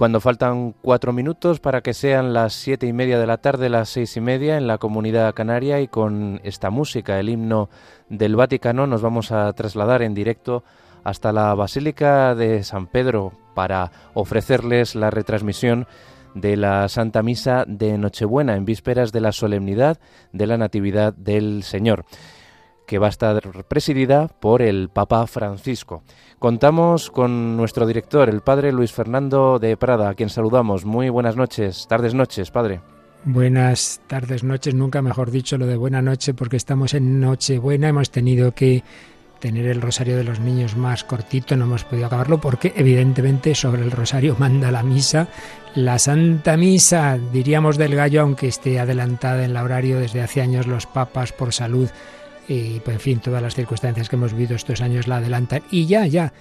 Cuando faltan cuatro minutos para que sean las siete y media de la tarde, las seis y media en la comunidad canaria y con esta música, el himno del Vaticano, nos vamos a trasladar en directo hasta la Basílica de San Pedro para ofrecerles la retransmisión de la Santa Misa de Nochebuena en vísperas de la solemnidad de la Natividad del Señor, que va a estar presidida por el Papa Francisco. Contamos con nuestro director, el Padre Luis Fernando de Prada, a quien saludamos. Muy buenas noches, tardes noches, Padre. Buenas tardes, noches, nunca mejor dicho lo de buena noche, porque estamos en Nochebuena, hemos tenido que tener el rosario de los niños más cortito, no hemos podido acabarlo porque evidentemente sobre el rosario manda la misa, la Santa Misa, diríamos del gallo, aunque esté adelantada en el horario desde hace años los papas por salud y pues, en fin, todas las circunstancias que hemos vivido estos años la adelantan y ya, ya,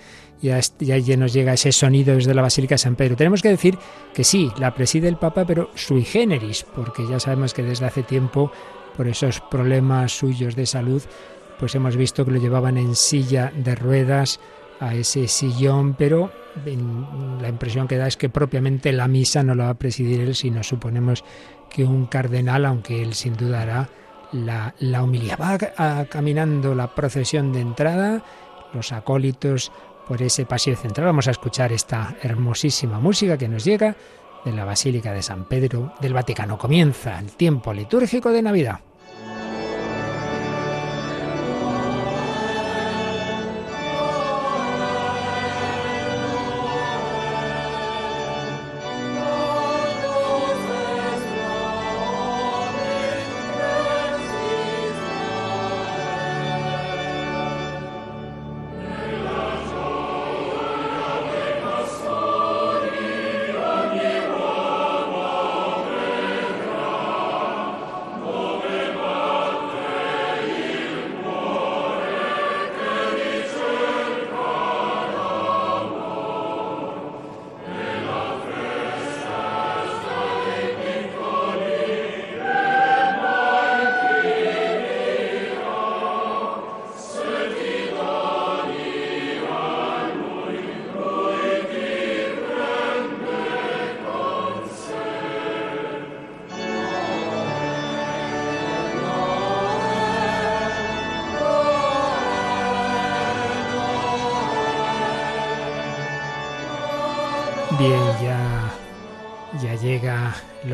ya, ya nos llega ese sonido desde la Basílica de San Pedro. Tenemos que decir que sí, la preside el Papa, pero sui generis, porque ya sabemos que desde hace tiempo, por esos problemas suyos de salud, pues hemos visto que lo llevaban en silla de ruedas a ese sillón, pero la impresión que da es que propiamente la misa no la va a presidir él, sino suponemos que un cardenal, aunque él sin duda hará la, la. Va caminando la procesión de entrada, los acólitos por ese pasillo central. Vamos a escuchar esta hermosísima música que nos llega de la Basílica de San Pedro del Vaticano. Comienza el tiempo litúrgico de Navidad.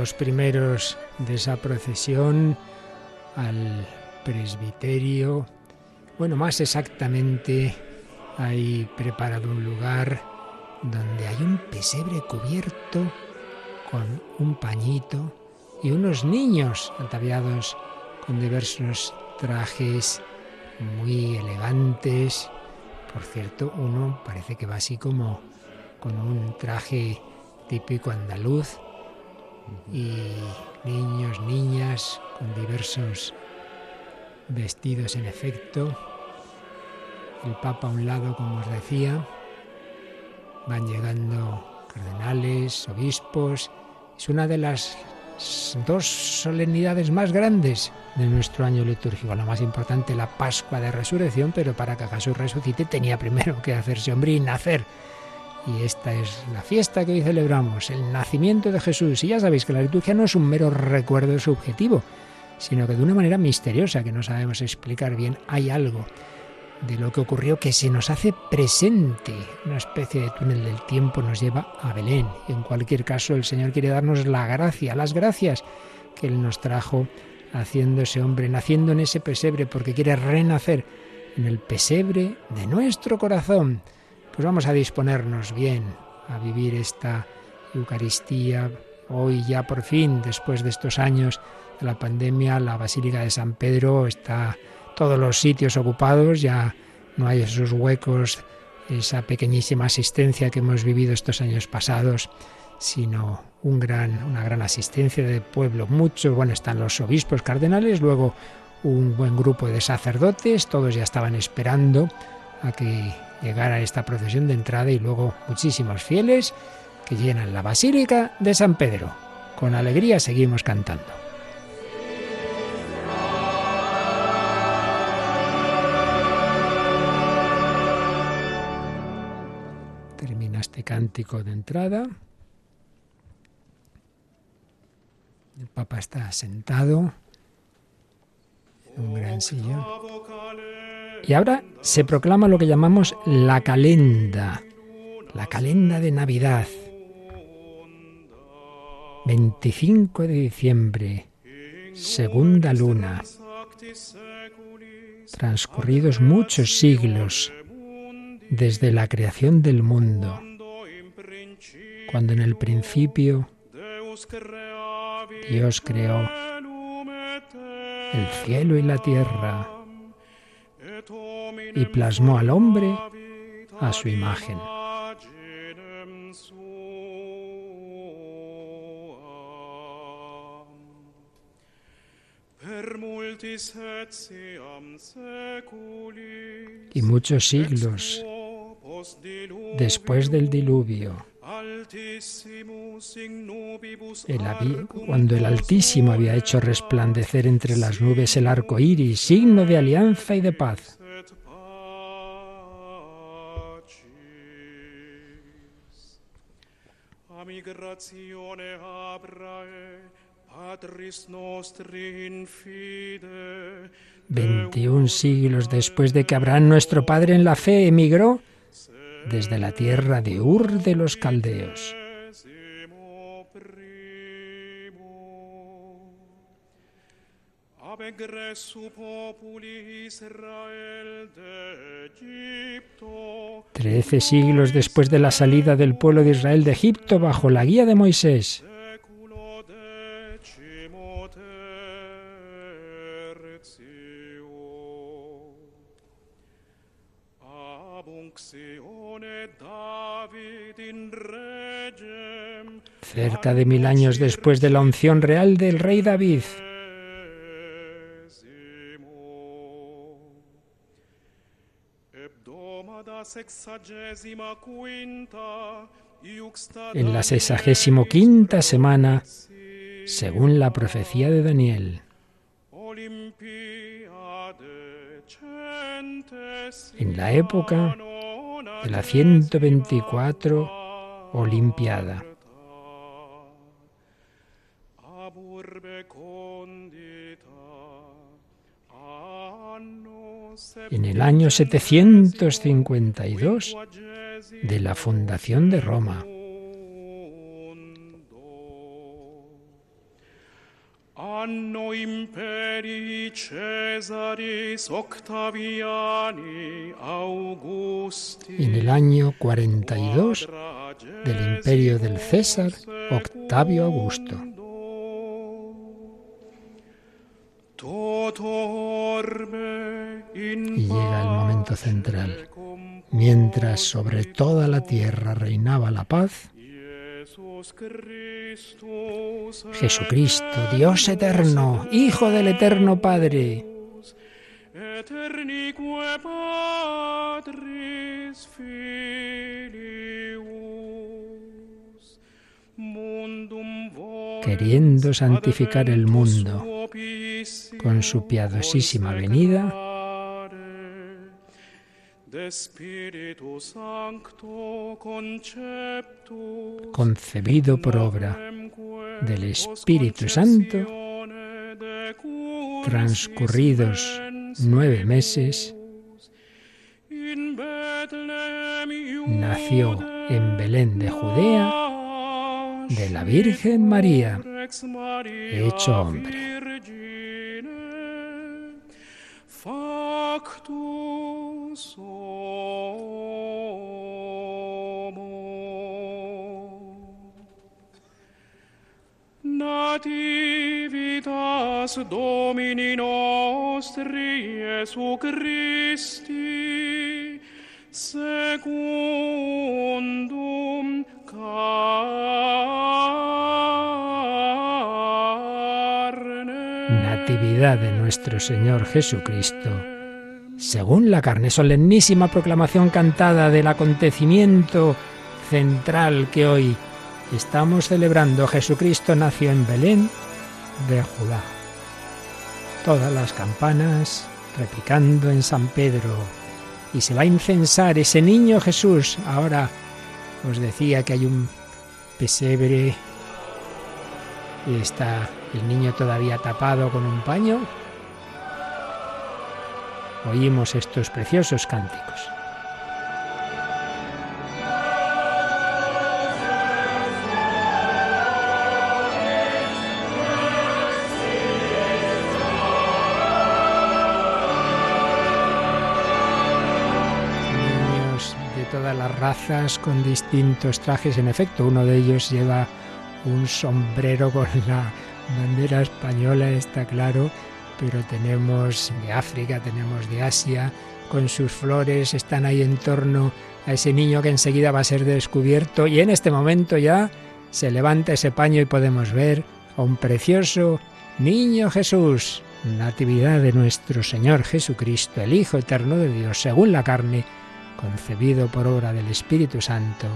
Los primeros de esa procesión al presbiterio. Bueno, más exactamente hay preparado un lugar donde hay un pesebre cubierto con un pañito y unos niños ataviados con diversos trajes muy elegantes. Por cierto, uno parece que va así como con un traje típico andaluz y niños, niñas con diversos vestidos en efecto. El Papa a un lado, como os decía, van llegando cardenales, obispos. Es una de las dos solemnidades más grandes de nuestro año litúrgico. La más importante, la Pascua de Resurrección, pero para que Jesús resucite tenía primero que hacerse hombre y nacer y esta es la fiesta que hoy celebramos, el nacimiento de Jesús. Y ya sabéis que la liturgia no es un mero recuerdo subjetivo, sino que de una manera misteriosa que no sabemos explicar bien, hay algo de lo que ocurrió que se nos hace presente. Una especie de túnel del tiempo nos lleva a Belén. Y en cualquier caso, el Señor quiere darnos la gracia, las gracias que Él nos trajo haciéndose hombre, naciendo en ese pesebre, porque quiere renacer en el pesebre de nuestro corazón pues vamos a disponernos bien a vivir esta Eucaristía. Hoy ya por fin, después de estos años de la pandemia, la Basílica de San Pedro está todos los sitios ocupados, ya no hay esos huecos, esa pequeñísima asistencia que hemos vivido estos años pasados, sino un gran, una gran asistencia de pueblo. Muchos, bueno, están los obispos cardenales, luego un buen grupo de sacerdotes, todos ya estaban esperando a que llegar a esta procesión de entrada y luego muchísimos fieles que llenan la Basílica de San Pedro. Con alegría seguimos cantando. Termina este cántico de entrada. El Papa está sentado en un gran sillón. Y ahora se proclama lo que llamamos la calenda, la calenda de Navidad. 25 de diciembre, segunda luna, transcurridos muchos siglos desde la creación del mundo, cuando en el principio Dios creó el cielo y la tierra y plasmó al hombre a su imagen. Y muchos siglos después del diluvio, cuando el Altísimo había hecho resplandecer entre las nubes el arco iris, signo de alianza y de paz. Veintiún siglos después de que Abraham, nuestro padre en la fe, emigró desde la tierra de Ur de los Caldeos. Trece siglos después de la salida del pueblo de Israel de Egipto bajo la guía de Moisés. cerca de mil años después de la unción real del rey David. En la sexagésimo quinta semana, según la profecía de Daniel. En la época de la 124 Olimpiada. En el año 752 de la fundación de Roma. En el año 42 del imperio del César Octavio Augusto. Y llega el momento central. Mientras sobre toda la tierra reinaba la paz, Jesucristo, Dios eterno, Hijo del eterno Padre, queriendo santificar el mundo con su piadosísima venida, concebido por obra del Espíritu Santo, transcurridos nueve meses, nació en Belén de Judea de la Virgen María, hecho hombre. Nativitas Domini nostri Jesu Christi secundum carne. Natividad de nuestro Señor Jesucristo según la carne, solemnísima proclamación cantada del acontecimiento central que hoy estamos celebrando. Jesucristo nació en Belén de Judá. Todas las campanas repicando en San Pedro. Y se va a incensar ese niño Jesús. Ahora os decía que hay un pesebre y está el niño todavía tapado con un paño, oímos estos preciosos cánticos. Niños de todas las razas con distintos trajes, en efecto, uno de ellos lleva un sombrero con la bandera española, está claro, pero tenemos de África, tenemos de Asia, con sus flores, están ahí en torno a ese niño que enseguida va a ser descubierto y en este momento ya se levanta ese paño y podemos ver a un precioso niño Jesús, natividad de nuestro Señor Jesucristo, el Hijo eterno de Dios, según la carne, concebido por obra del Espíritu Santo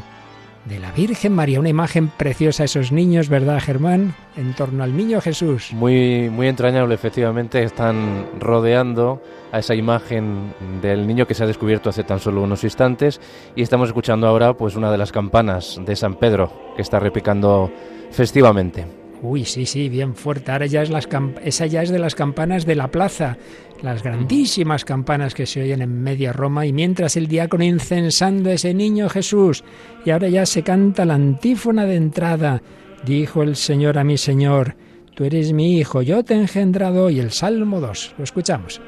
de la Virgen María. Una imagen preciosa esos niños, ¿verdad, Germán? En torno al niño Jesús. Muy, muy entrañable, efectivamente. Están rodeando a esa imagen del niño que se ha descubierto hace tan solo unos instantes y estamos escuchando ahora pues una de las campanas de San Pedro que está repicando festivamente. Uy, sí, sí, bien fuerte. Ahora ya es las esa ya es de las campanas de la plaza, las grandísimas campanas que se oyen en media Roma y mientras el diácono incensando a ese niño Jesús y ahora ya se canta la antífona de entrada. Dijo el Señor a mi Señor, tú eres mi hijo, yo te he engendrado y el Salmo 2. Lo escuchamos.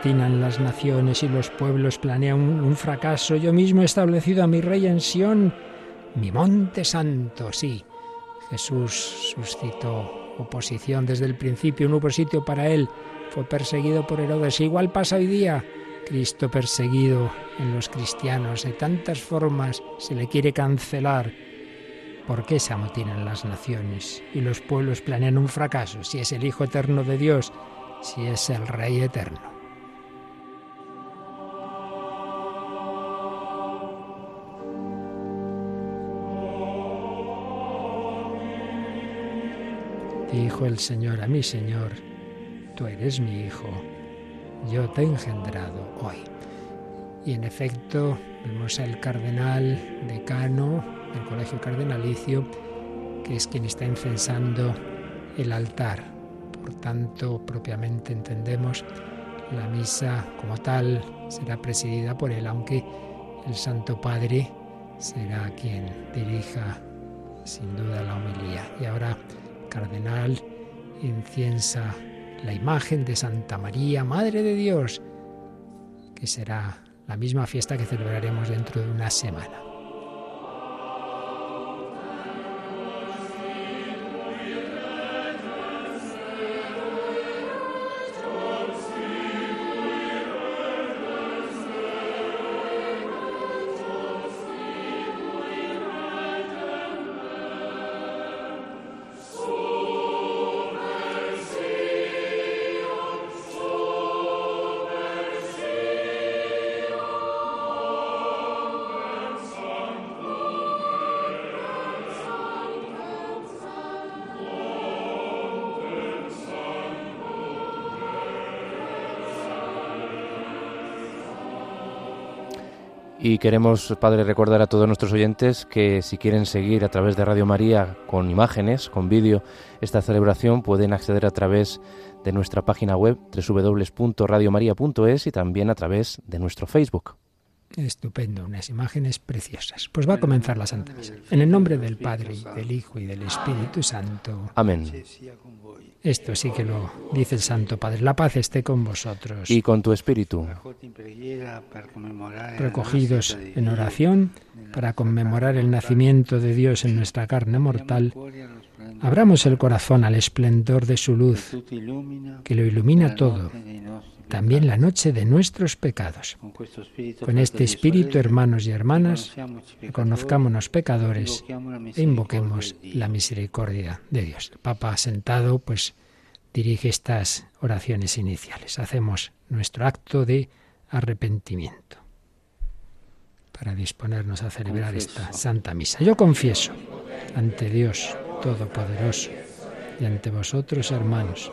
Se amotinan las naciones y los pueblos planean un, fracaso. Yo mismo he establecido a mi rey en Sión, mi monte santo, sí. Jesús suscitó oposición desde el principio, no hubo sitio para él. Fue perseguido por Herodes. Igual pasa hoy día. Cristo perseguido en los cristianos. De tantas formas se le quiere cancelar. ¿Por qué se amotinan las naciones y los pueblos planean un fracaso si es el Hijo eterno de Dios, si es el Rey eterno? Dijo el Señor a mi Señor, tú eres mi Hijo, yo te he engendrado hoy. Y en efecto, vemos al cardenal decano del Colegio Cardenalicio, que es quien está incensando el altar. Por tanto, propiamente entendemos, la misa como tal será presidida por él, aunque el Santo Padre será quien dirija sin duda la homilía. Y ahora cardenal inciensa la imagen de Santa María, Madre de Dios, que será la misma fiesta que celebraremos dentro de una semana. Y queremos, Padre, recordar a todos nuestros oyentes que si quieren seguir a través de Radio María con imágenes, con vídeo, esta celebración pueden acceder a través de nuestra página web www.radiomaria.es y también a través de nuestro Facebook. Estupendo, unas imágenes preciosas. Pues va a comenzar la Santa Misa. En el nombre del Padre, del Hijo y del Espíritu Santo. Amén. Esto sí que lo dice el Santo Padre. La paz esté con vosotros. Y con tu espíritu. Recogidos en oración para conmemorar el nacimiento de Dios en nuestra carne mortal, abramos el corazón al esplendor de su luz, que lo ilumina todo, también la noche de nuestros pecados. Con este espíritu, hermanos y hermanas, reconozcámonos pecadores e invoquemos la misericordia de Dios. El Papa sentado, pues dirige estas oraciones iniciales. Hacemos nuestro acto de arrepentimiento para disponernos a celebrar esta Santa Misa. Yo confieso ante Dios Todopoderoso y ante vosotros, hermanos,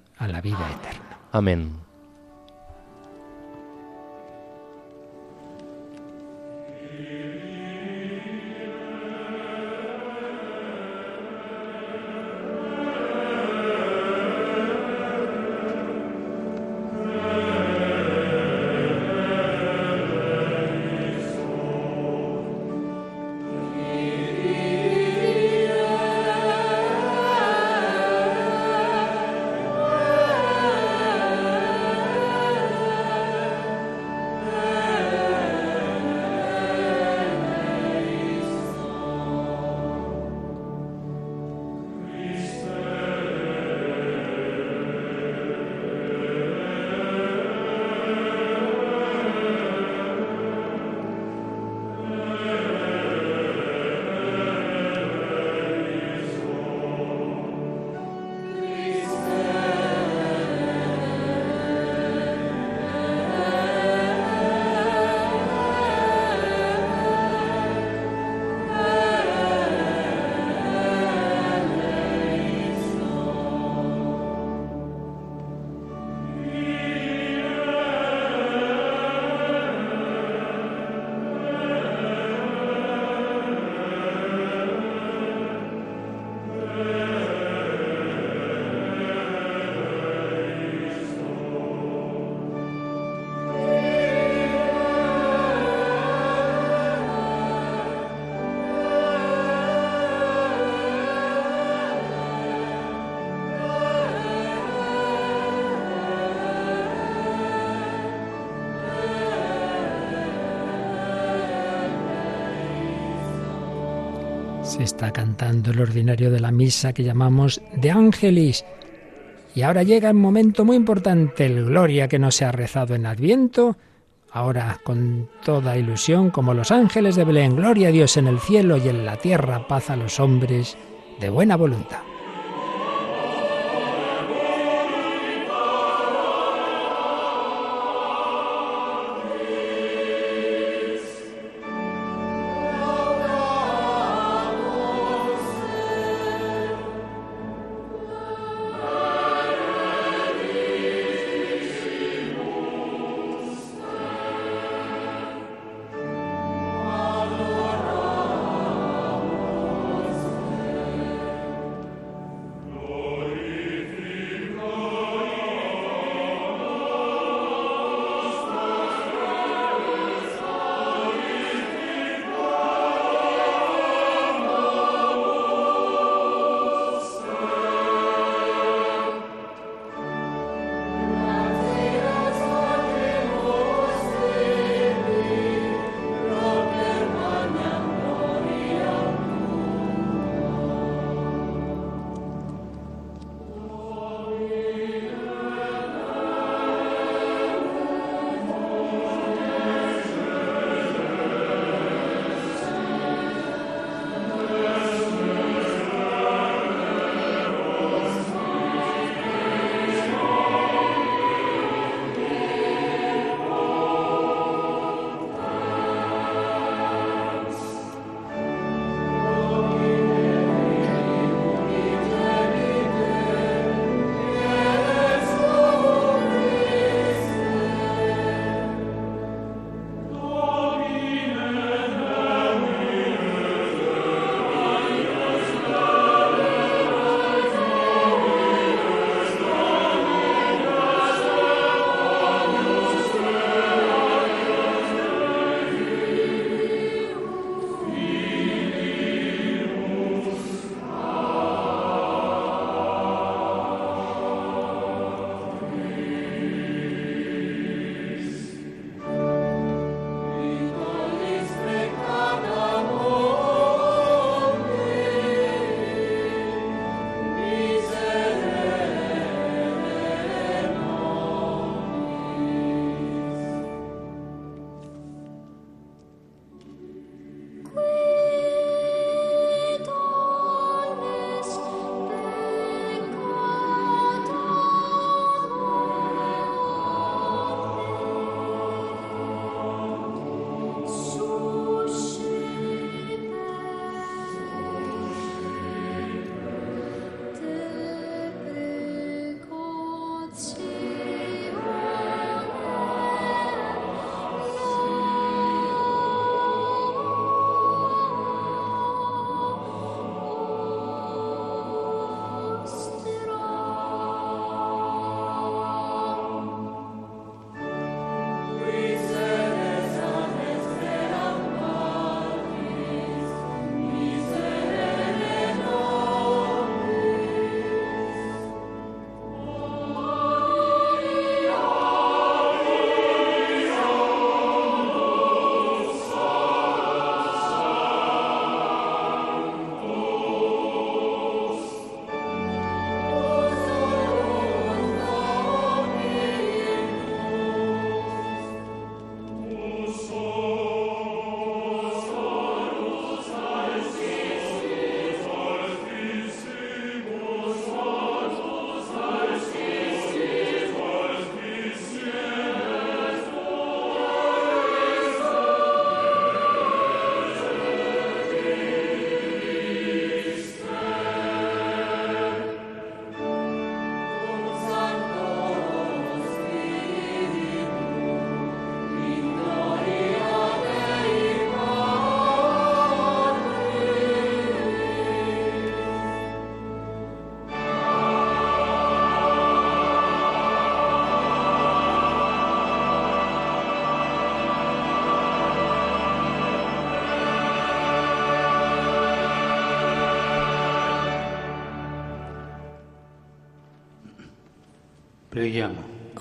a la vida eterna. Amén. Está cantando el ordinario de la misa que llamamos De Ángelis. Y ahora llega un momento muy importante, el Gloria que no se ha rezado en Adviento. Ahora con toda ilusión, como los ángeles de Belén, gloria a Dios en el cielo y en la tierra, paz a los hombres de buena voluntad.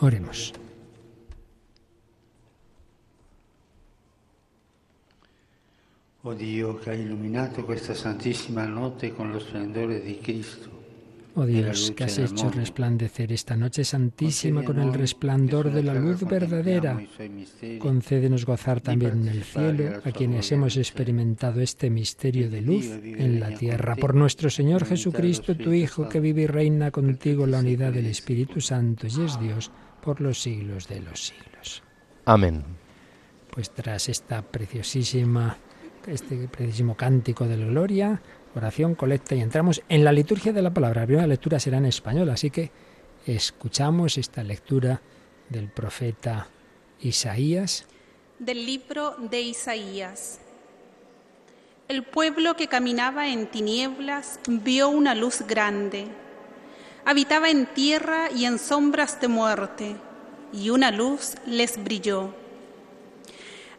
Oremos. Oh Dio che ha illuminato questa santissima notte con lo splendore di Cristo. Oh Dios, que has hecho resplandecer esta noche santísima con el resplandor de la luz verdadera. Concédenos gozar también en el cielo a quienes hemos experimentado este misterio de luz en la tierra. Por nuestro Señor Jesucristo, tu Hijo, que vive y reina contigo en la unidad del Espíritu Santo y es Dios por los siglos de los siglos. Amén. Pues tras esta preciosísima este preciosísimo cántico de la gloria, oración, colecta y entramos en la liturgia de la palabra. La primera lectura será en español, así que escuchamos esta lectura del profeta Isaías. Del libro de Isaías. El pueblo que caminaba en tinieblas vio una luz grande. Habitaba en tierra y en sombras de muerte, y una luz les brilló.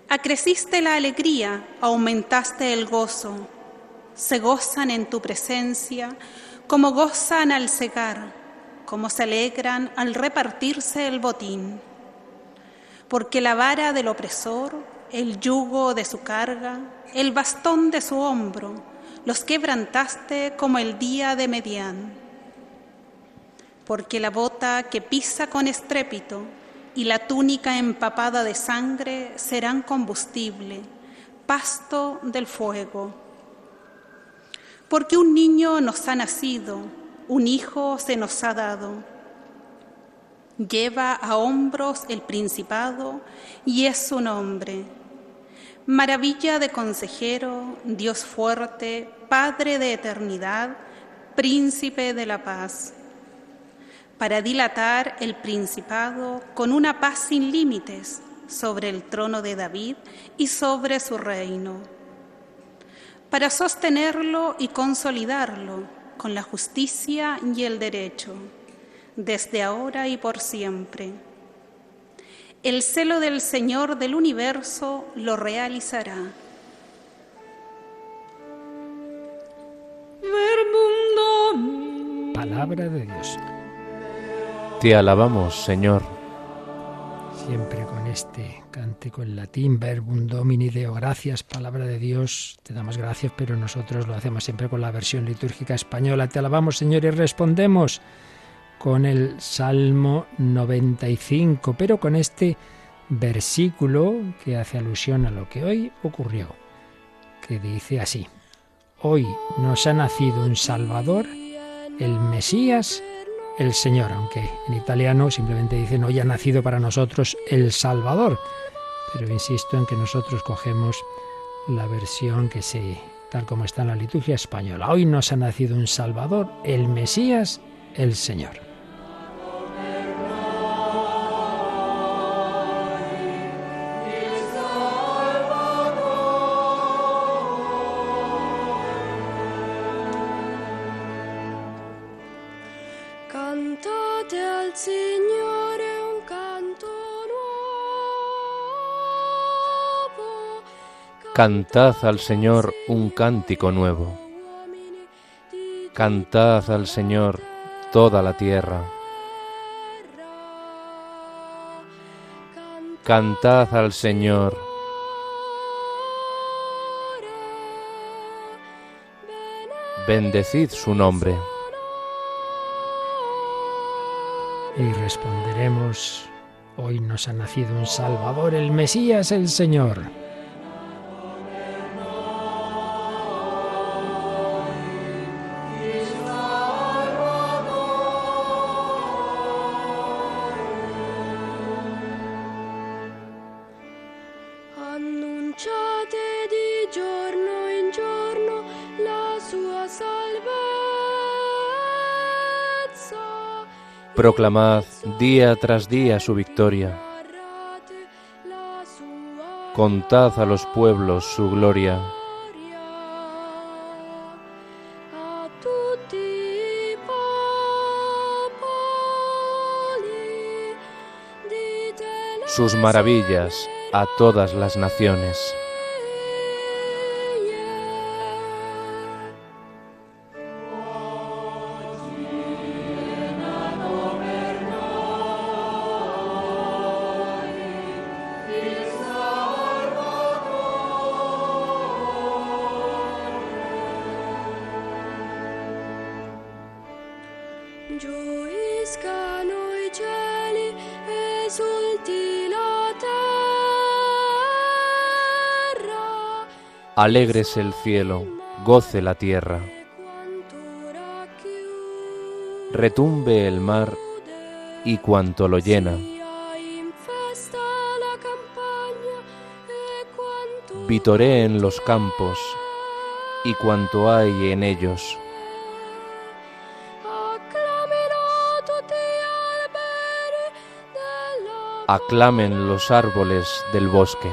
Acreciste la alegría, aumentaste el gozo. Se gozan en tu presencia como gozan al cegar, como se alegran al repartirse el botín. Porque la vara del opresor, el yugo de su carga, el bastón de su hombro, los quebrantaste como el día de Medián. Porque la bota que pisa con estrépito, y la túnica empapada de sangre serán combustible, pasto del fuego. Porque un niño nos ha nacido, un hijo se nos ha dado. Lleva a hombros el principado y es su nombre. Maravilla de consejero, Dios fuerte, Padre de eternidad, príncipe de la paz para dilatar el principado con una paz sin límites sobre el trono de David y sobre su reino, para sostenerlo y consolidarlo con la justicia y el derecho, desde ahora y por siempre. El celo del Señor del universo lo realizará. Palabra de Dios. Te alabamos, Señor. Siempre con este en latín, verbum domini deo gracias, palabra de Dios, te damos gracias, pero nosotros lo hacemos siempre con la versión litúrgica española. Te alabamos, Señor, y respondemos con el Salmo 95, pero con este versículo que hace alusión a lo que hoy ocurrió, que dice así, hoy nos ha nacido un Salvador, el Mesías, el Señor, aunque en italiano simplemente dicen hoy ha nacido para nosotros el Salvador. Pero insisto en que nosotros cogemos la versión que se, tal como está en la liturgia española. Hoy nos ha nacido un Salvador, el Mesías, el Señor. Cantad al Señor un cántico nuevo. Cantad al Señor toda la tierra. Cantad al Señor. Bendecid su nombre. Y responderemos, hoy nos ha nacido un Salvador, el Mesías, el Señor. Proclamad día tras día su victoria. Contad a los pueblos su gloria. Sus maravillas a todas las naciones. Alegres el cielo, goce la tierra. Retumbe el mar y cuanto lo llena. en los campos y cuanto hay en ellos. Aclamen los árboles del bosque.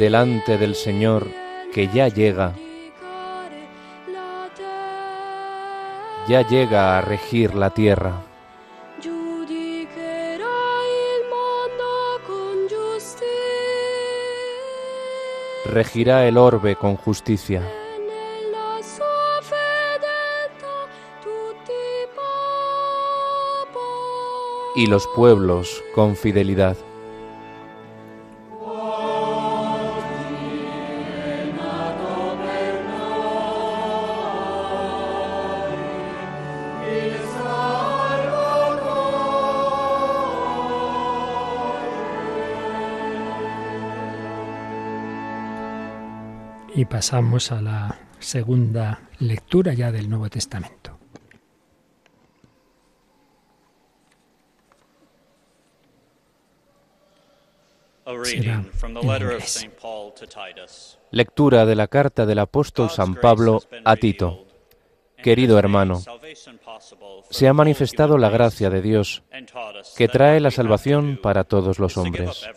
Delante del Señor que ya llega, ya llega a regir la tierra. Regirá el orbe con justicia. Y los pueblos con fidelidad. Y pasamos a la segunda lectura ya del Nuevo Testamento. Lectura de la carta del apóstol San Pablo a Tito. Querido hermano, se ha manifestado la gracia de Dios que trae la salvación para todos los hombres,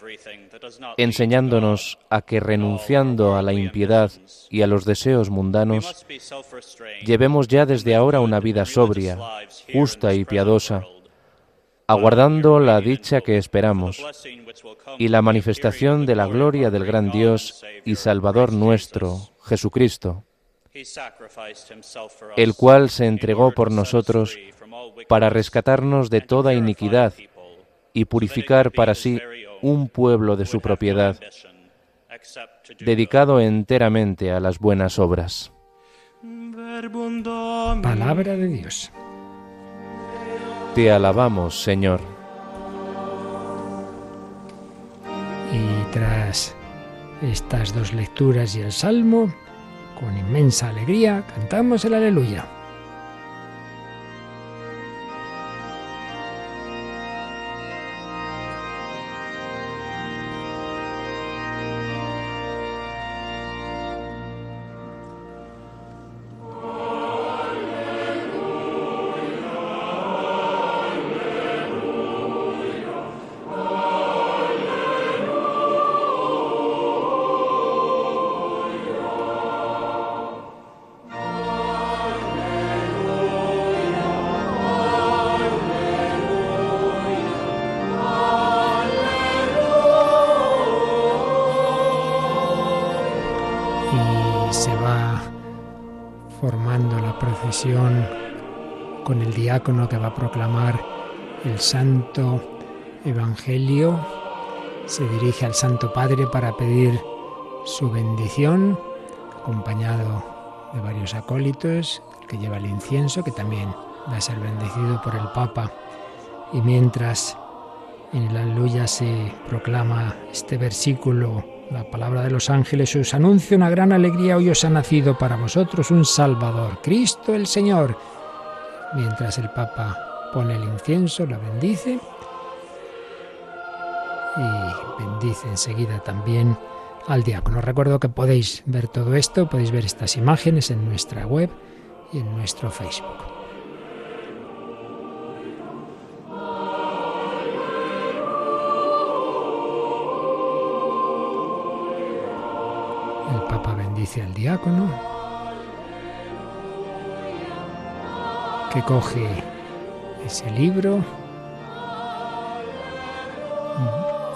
enseñándonos a que renunciando a la impiedad y a los deseos mundanos, llevemos ya desde ahora una vida sobria, justa y piadosa, aguardando la dicha que esperamos y la manifestación de la gloria del gran Dios y Salvador nuestro, Jesucristo el cual se entregó por nosotros para rescatarnos de toda iniquidad y purificar para sí un pueblo de su propiedad, dedicado enteramente a las buenas obras. Palabra de Dios. Te alabamos, Señor. Y tras estas dos lecturas y el Salmo, con inmensa alegría cantamos el aleluya. Diácono que va a proclamar el Santo Evangelio. Se dirige al Santo Padre para pedir su bendición, acompañado de varios acólitos, que lleva el incienso, que también va a ser bendecido por el Papa. Y mientras en el aleluya se proclama este versículo la palabra de los ángeles os anuncia una gran alegría, hoy os ha nacido para vosotros un Salvador, Cristo el Señor. Mientras el Papa pone el incienso, la bendice y bendice enseguida también al diácono. Recuerdo que podéis ver todo esto, podéis ver estas imágenes en nuestra web y en nuestro Facebook. dice al diácono que coge ese libro,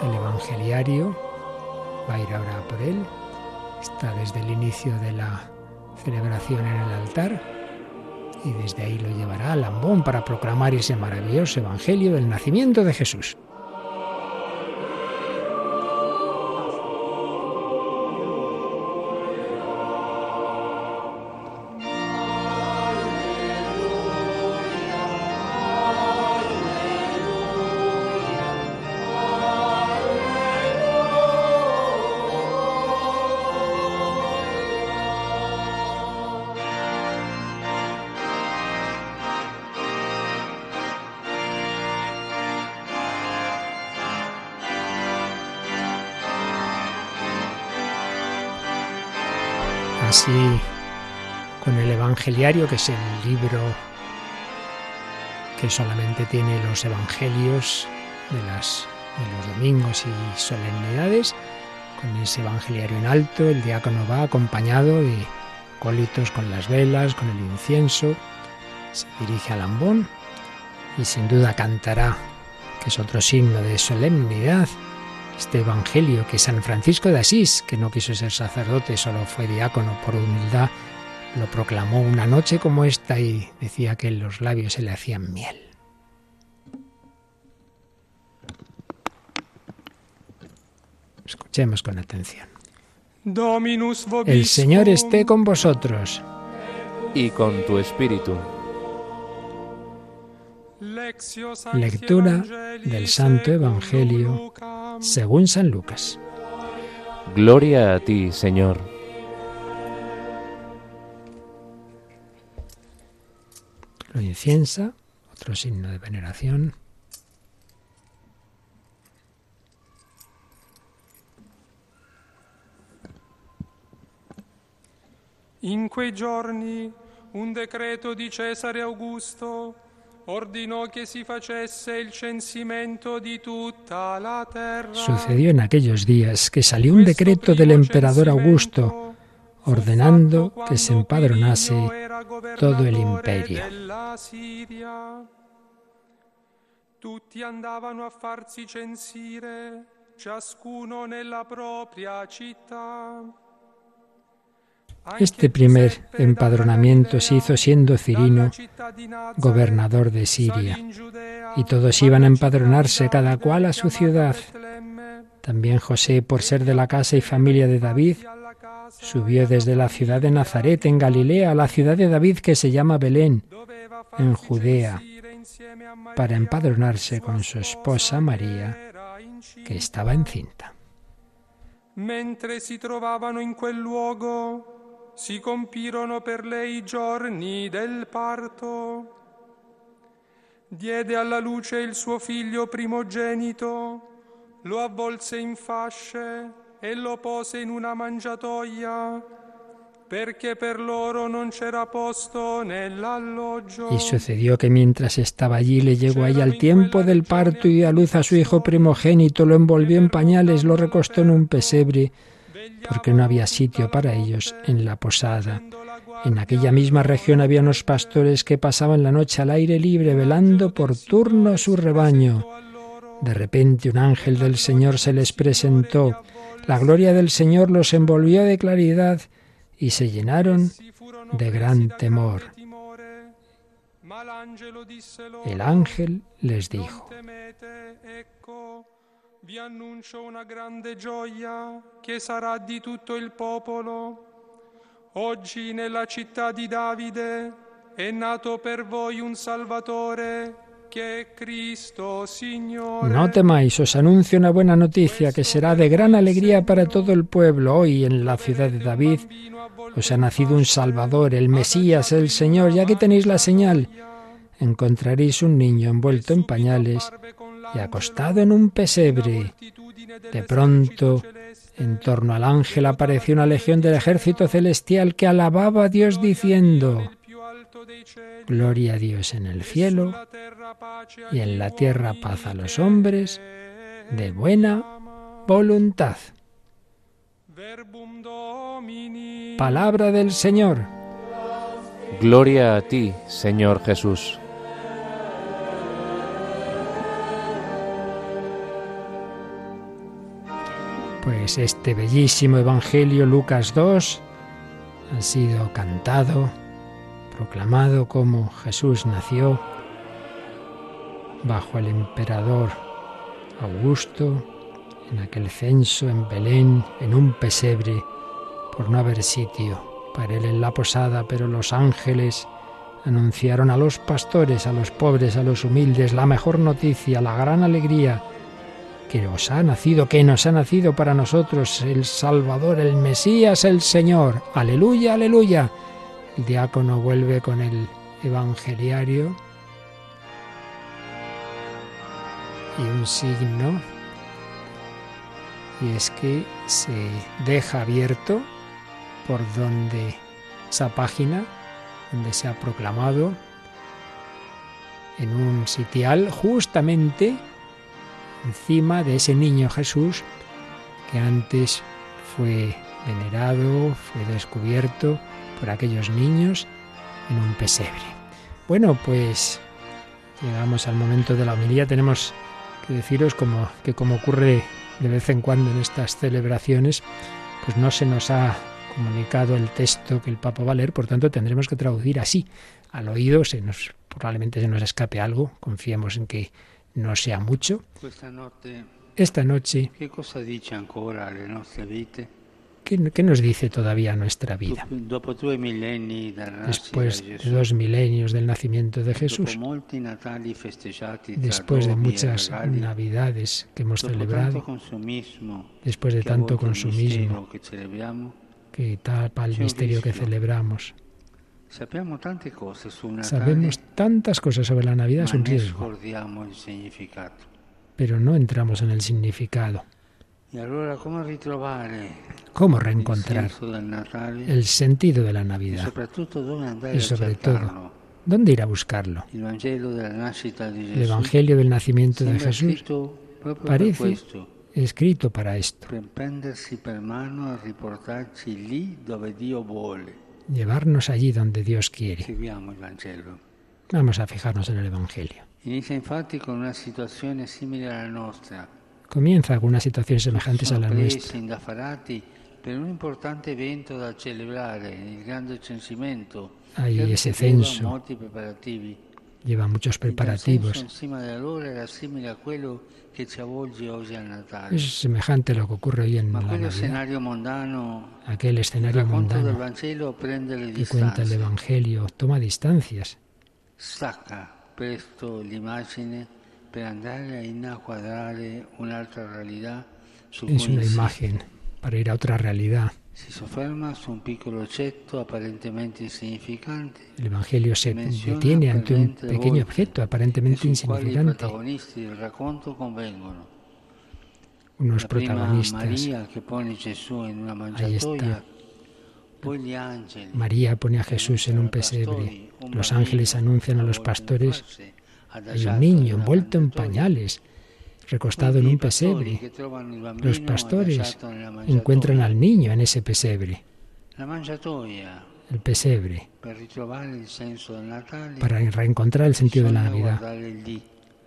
el Evangeliario, va a ir ahora por él, está desde el inicio de la celebración en el altar y desde ahí lo llevará a Lambón para proclamar ese maravilloso Evangelio del nacimiento de Jesús. Evangeliario, que es el libro que solamente tiene los Evangelios de, las, de los domingos y solemnidades, con ese Evangeliario en alto, el diácono va acompañado de cólitos con las velas, con el incienso, se dirige al ambón y sin duda cantará, que es otro signo de solemnidad, este Evangelio que San Francisco de Asís, que no quiso ser sacerdote, solo fue diácono por humildad, lo proclamó una noche como esta y decía que en los labios se le hacían miel. Escuchemos con atención. El Señor esté con vosotros. Y con tu espíritu. Lectura del Santo Evangelio según San Lucas. Gloria a ti, Señor. Inciensa, otro signo de veneración. In quei giorni un decreto di Cesare Augusto Sucedió en aquellos días que salió un decreto del emperador Augusto ordenando que se empadronase todo el imperio. Tutti andavano a farsi censire, ciascuno nella propria città. Este primer empadronamiento se hizo siendo Cirino gobernador de Siria, y todos iban a empadronarse cada cual a su ciudad. También José, por ser de la casa y familia de David, subió desde la ciudad de Nazaret, en Galilea, a la ciudad de David que se llama Belén, en Judea, para empadronarse con su esposa María, que estaba encinta. Mentre si trovavano in quel luogo, si compirono per lei i giorni del parto. Diede alla luce il suo figlio primogenito, lo avvolse in fasce e lo pose in una mangiatoia, perché per loro non c'era posto nell'alloggio. Y sucedió que mientras estaba allí le llegó ahí al tiempo del parto y a luz a su hijo primogénito, lo envolvió en pañales, lo recostó en un pesebre porque no había sitio para ellos en la posada. En aquella misma región había unos pastores que pasaban la noche al aire libre velando por turno su rebaño. De repente un ángel del Señor se les presentó. La gloria del Señor los envolvió de claridad y se llenaron de gran temor. El ángel les dijo, vi annuncio una grande gioia che sarà di tutto il popolo. Oggi nella città di Davide è nato per voi un Salvatore No temáis, os anuncio una buena noticia que será de gran alegría para todo el pueblo. Hoy en la ciudad de David os ha nacido un Salvador, el Mesías, el Señor. Ya que tenéis la señal, encontraréis un niño envuelto en pañales y acostado en un pesebre. De pronto, en torno al ángel apareció una legión del ejército celestial que alababa a Dios diciendo, Gloria a Dios en el cielo y en la tierra paz a los hombres de buena voluntad. Palabra del Señor. Gloria a ti, Señor Jesús. Pues este bellísimo Evangelio Lucas 2 ha sido cantado proclamado como Jesús nació bajo el emperador Augusto, en aquel censo en Belén, en un pesebre, por no haber sitio para él en la posada, pero los ángeles anunciaron a los pastores, a los pobres, a los humildes, la mejor noticia, la gran alegría, que os ha nacido, que nos ha nacido para nosotros el Salvador, el Mesías, el Señor. Aleluya, aleluya. El diácono vuelve con el evangeliario. Y un signo, y es que se deja abierto por donde esa página donde se ha proclamado en un sitial justamente encima de ese niño Jesús que antes fue venerado, fue descubierto por aquellos niños en un pesebre. Bueno, pues llegamos al momento de la homilía. Tenemos que deciros como, que como ocurre de vez en cuando en estas celebraciones, pues no se nos ha comunicado el texto que el Papa va a leer, por tanto tendremos que traducir así. Al oído se nos, probablemente se nos escape algo, confiemos en que no sea mucho. Esta noche, ¿qué, cosa dice ancora alle nostre vite? ¿Qué, nos dice todavía nuestra vida? Después de dos milenios del nacimiento de Jesús, después de muchas navidades que hemos celebrado, después de tanto consumismo que tapa el misterio que celebramos, Sabemos tantas cosas sobre la Navidad, es un riesgo, pero no entramos en el significado. ¿Cómo reencontrar el sentido de la Navidad? Y sobre todo, ¿dónde ir a buscarlo? El Evangelio del nacimiento de Jesús parece escrito para esto. Llevarnos allí donde Dios quiere. Vamos a fijarnos en el Evangelio. Comienza con unas situaciones semejantes a la nuestra. Hay ese censo. Lleva muchos preparativos. Es semejante a lo que ocurre hoy en la Navidad. Aquel escenario mundano que cuenta el Evangelio toma distancias. Es una imagen para ir a otra realidad. El Evangelio se detiene ante un pequeño objeto aparentemente insignificante. Unos protagonistas. Ahí está. María pone a Jesús en un pesebre. Los ángeles anuncian a los pastores hay un niño envuelto en pañales, recostado en un pesebre. Los pastores encuentran al niño en ese pesebre. El pesebre. Para reencontrar el sentido de la Navidad.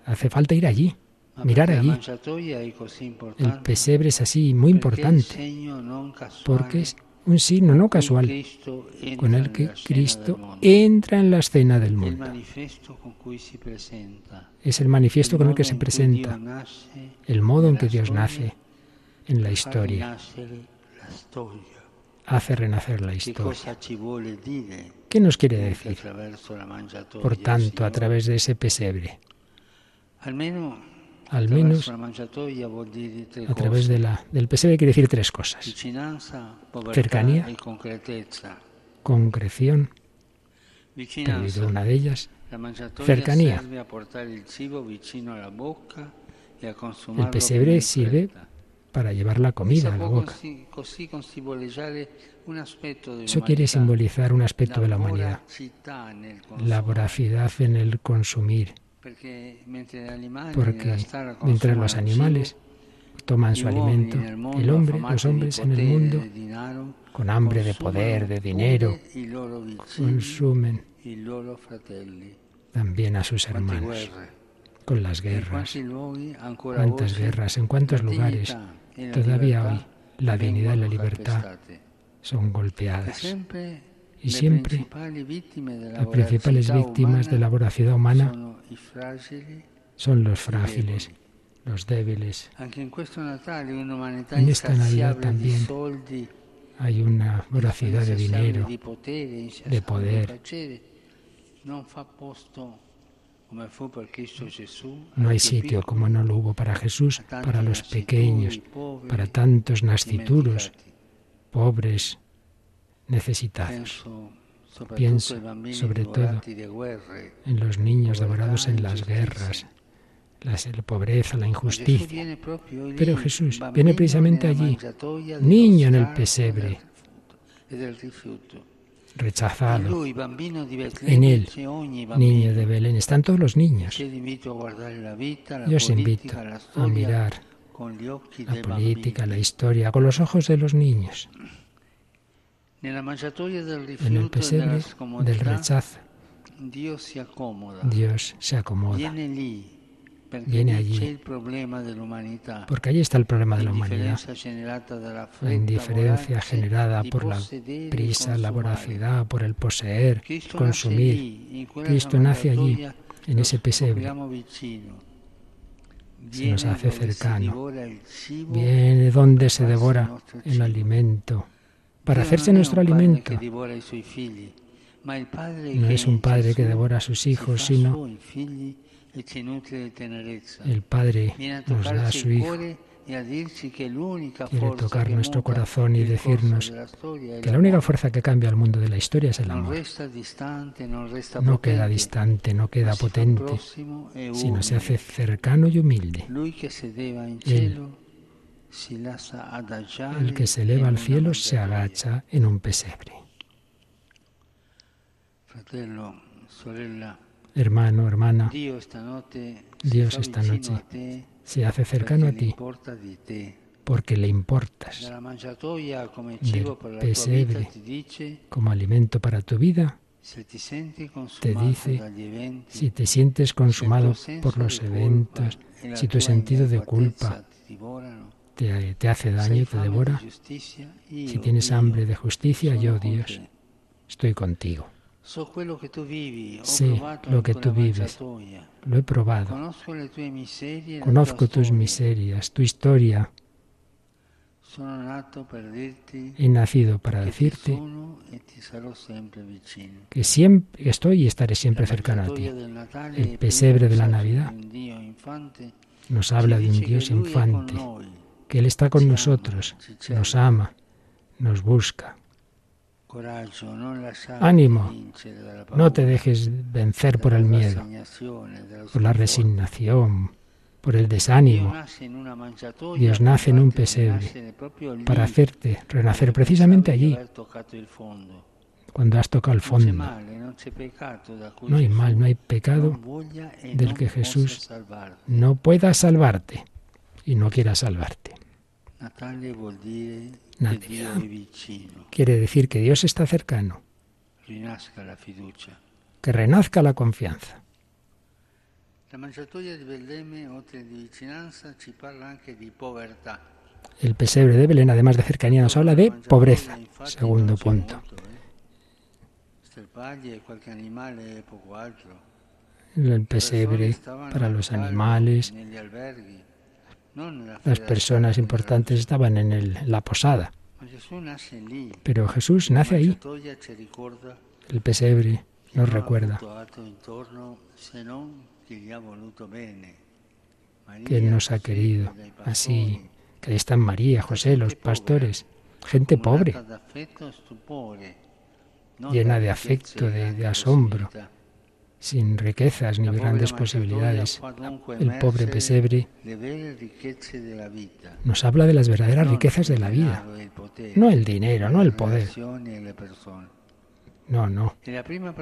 Hace falta ir allí, mirar allí. El pesebre es así muy importante porque es un signo no casual con el que Cristo entra en la escena del mundo. Es el manifiesto con el que se presenta, el modo en que Dios nace en la historia. Hace renacer la historia. ¿Qué nos quiere decir? Por tanto, a través de ese pesebre al menos a través de la, del pesebre quiere decir tres cosas. Cercanía, concreción, pero una de ellas, cercanía. El pesebre sirve para llevar la comida a la boca. Eso quiere simbolizar un aspecto de la humanidad, la voracidad en el consumir porque mientras los animales toman su alimento, el hombre, los hombres en el mundo, con hambre de poder, de dinero, consumen también a sus hermanos con las guerras. ¿Cuántas guerras? ¿En cuántos lugares? Todavía hoy la dignidad y la libertad son golpeadas. Y siempre las principales víctimas de la voracidad humana son los frágiles, los débiles. En esta Navidad también hay una voracidad de dinero, de poder. No hay sitio como no lo hubo para Jesús, para los pequeños, para tantos nascituros, pobres, necesitados. Pienso sobre todo en los niños devorados en las guerras, la pobreza, la injusticia. Pero Jesús viene precisamente allí, niño en el pesebre, rechazado. En él, niño de Belén, están todos los niños. Yo os invito a mirar la política, la historia, con los ojos de los niños. En el pesebre del rechazo, Dios se acomoda. Viene allí, porque allí. está el problema de la humanidad, la indiferencia generada por la prisa, la voracidad, por el poseer, consumir. Cristo nace allí, en ese pesebre. Se nos hace cercano. Viene donde se devora el alimento, para hacerse nuestro alimento. No es un padre que devora a sus hijos, sino el Padre nos da a su Hijo. Quiere tocar nuestro corazón y decirnos que la única fuerza que cambia el mundo de la historia es el amor. No queda distante, no queda potente, sino se hace cercano y humilde. Él, el que se eleva al cielo se agacha en un pesebre. Hermano, hermana, Dios esta noche se hace cercano a ti porque le importas. Del pesebre como alimento para tu vida, te dice si te sientes consumado por los eventos, si tu sentido de culpa te, te hace daño, te devora, si tienes hambre de justicia, yo, Dios, estoy contigo. Sé lo que tú vives, lo he probado. Conozco tus miserias, tu historia. He nacido para decirte que siempre estoy y estaré siempre cercano a ti. El pesebre de la Navidad nos habla de un Dios infante, que Él está con nosotros, nos ama, nos busca. Ánimo, no te dejes vencer por el miedo, por la resignación, por el desánimo. Dios nace en un pesebre para hacerte renacer precisamente allí, cuando has tocado el fondo. No hay mal, no hay pecado del que Jesús no pueda salvarte y no quiera salvarte. Natividad quiere decir que Dios está cercano, que renazca la confianza. El pesebre de Belén, además de cercanía, nos habla de pobreza. Segundo punto. El pesebre para los animales, las personas importantes estaban en la posada. Pero Jesús nace ahí. El pesebre nos recuerda que Él nos ha querido. así, que ahí están María, José, los pastores, gente pobre, llena de afecto, de asombro sin riquezas ni grandes posibilidades. El pobre pesebre nos habla de las verdaderas riquezas de la vida, no el dinero, no el poder. No, no,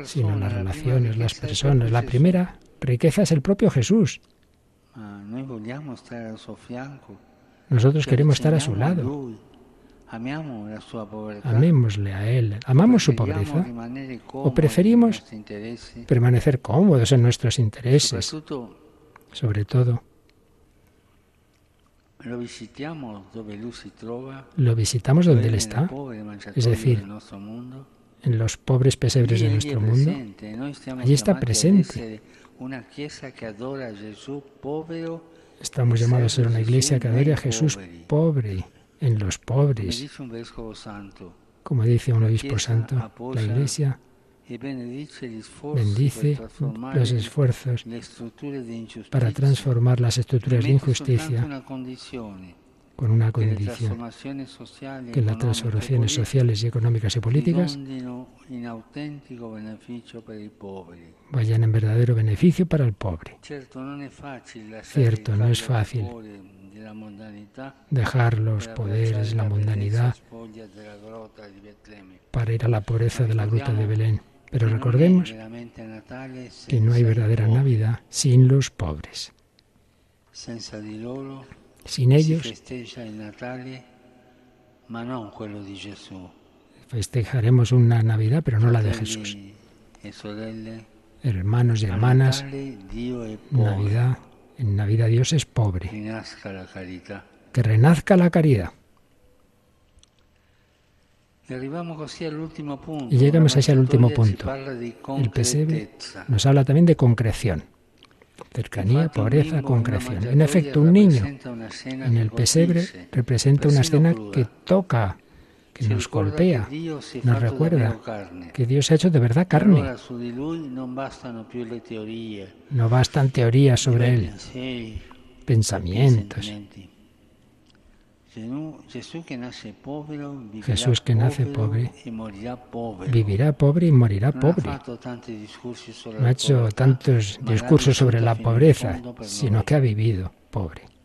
sino las relaciones, las personas. La primera riqueza es el propio Jesús. Nosotros queremos estar a su lado. Amémosle a Él. ¿Amamos su pobreza? ¿O preferimos permanecer cómodos en nuestros intereses? Sobre todo, lo visitamos donde Él está, es decir, en los pobres pesebres de nuestro mundo. Allí está presente. Estamos llamados a ser una iglesia que adore a Jesús pobre, en los pobres. Como dice un obispo santo, la iglesia bendice los esfuerzos para transformar las estructuras de injusticia con una condición, que las transformaciones sociales y económicas y políticas vayan en verdadero beneficio para el pobre. Cierto, no es fácil Dejar los poderes, la mundanidad, para ir a la pobreza de la gruta de Belén. Pero recordemos que no hay verdadera. Navidad sin los pobres. Sin si ellos festejaremos una Navidad, pero no la de Jesús. E Hermanos y hermanas. Navidad, en Navidad Dios es pobre. La. Que renazca la caridad. E arriviamo così all'ultimo punto. Y llegamos La así al último punto. El pesebre concretezza. nos habla también de concreción. Cercanía, pobreza, concreción. En efecto, un niño en el pesebre representa una escena cruda. que toca, que nos golpea, nos recuerda que Dios ha hecho de verdad carne. No bastan teorías sobre él, pensamientos. Jesús que nace pobre. Vivirá pobre y morirá pobre. No ha hecho tantos discursos sobre la pobreza, sino que ha vivido pobre.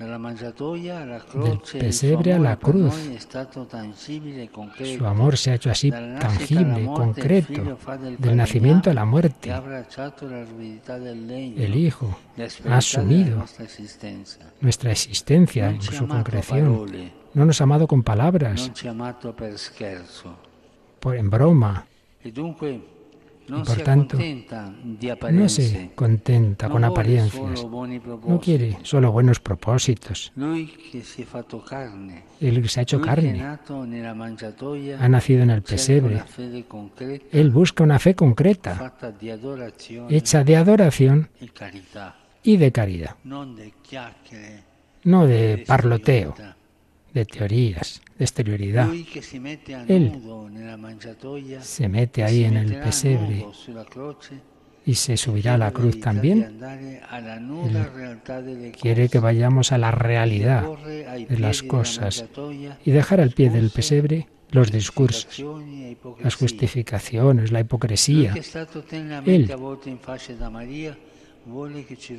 Il pesebre amore per cruz. e. Su amor se ha hecho así tangible, concreto, del del nacimiento a la muerte. del El Hijo ha asumido nuestra existencia en su a concreción. No nos ha amado con palabras, por, en broma. Y por tanto, No se contenta con apariencias. No quiere solo buenos propósitos. Él se ha hecho carne, ha nacido en el pesebre. Él busca una fe concreta, hecha de adoración y de caridad, no de parloteo. De teorías, de exterioridad. Él Se mete ahí en el pesebre y se subirá a la cruz también. delle Quiere que vayamos a la realidad de las cosas y dejar al pie del pesebre los discursos, las justificaciones, la hipocresía, Él,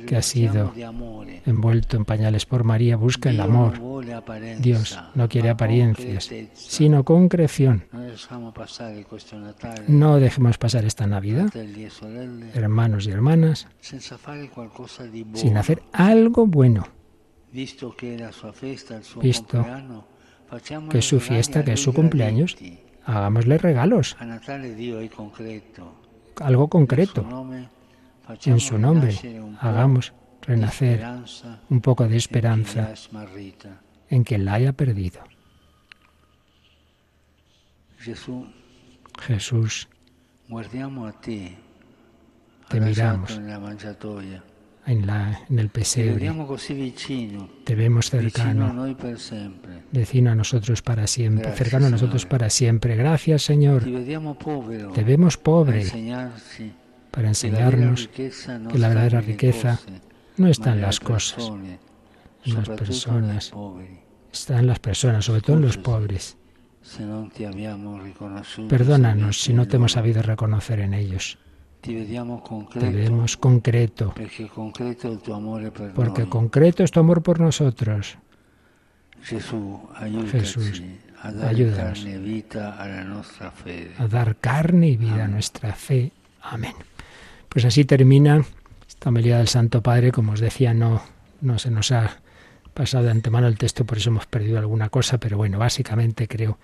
que ha sido envuelto en pañales por María, busca el amor. Dios no quiere apariencias, sino concreción. No dejemos pasar esta Navidad, hermanos y hermanas, sin hacer algo bueno. Visto que es su fiesta, que es su cumpleaños, hagámosle regalos, algo concreto. En su nombre hagamos renacer un poco de esperanza en quien la haya perdido. Jesús, guardiamo a te, Te miramos. en, la, en el Ti pesebre, te vemos cercano, vecino a nosotros para siempre, cercano a nosotros para siempre. Gracias, Señor. Ti Te vemos pobre para enseñarnos que la verdadera riqueza no está en las cosas, en las personas. está en las personas, sobre todo en los pobres. Perdónanos si no te hemos sabido. reconocer en ellos. Te vemos concreto, porque concreto es tu amor por nosotros. Jesús, ayúdanos. a dar carne y vida a nuestra fe. Amén. Pues así termina esta homilía del Santo Padre. Como os decía, no, no se nos ha pasado de antemano el texto, por eso hemos perdido alguna cosa, pero bueno, básicamente creo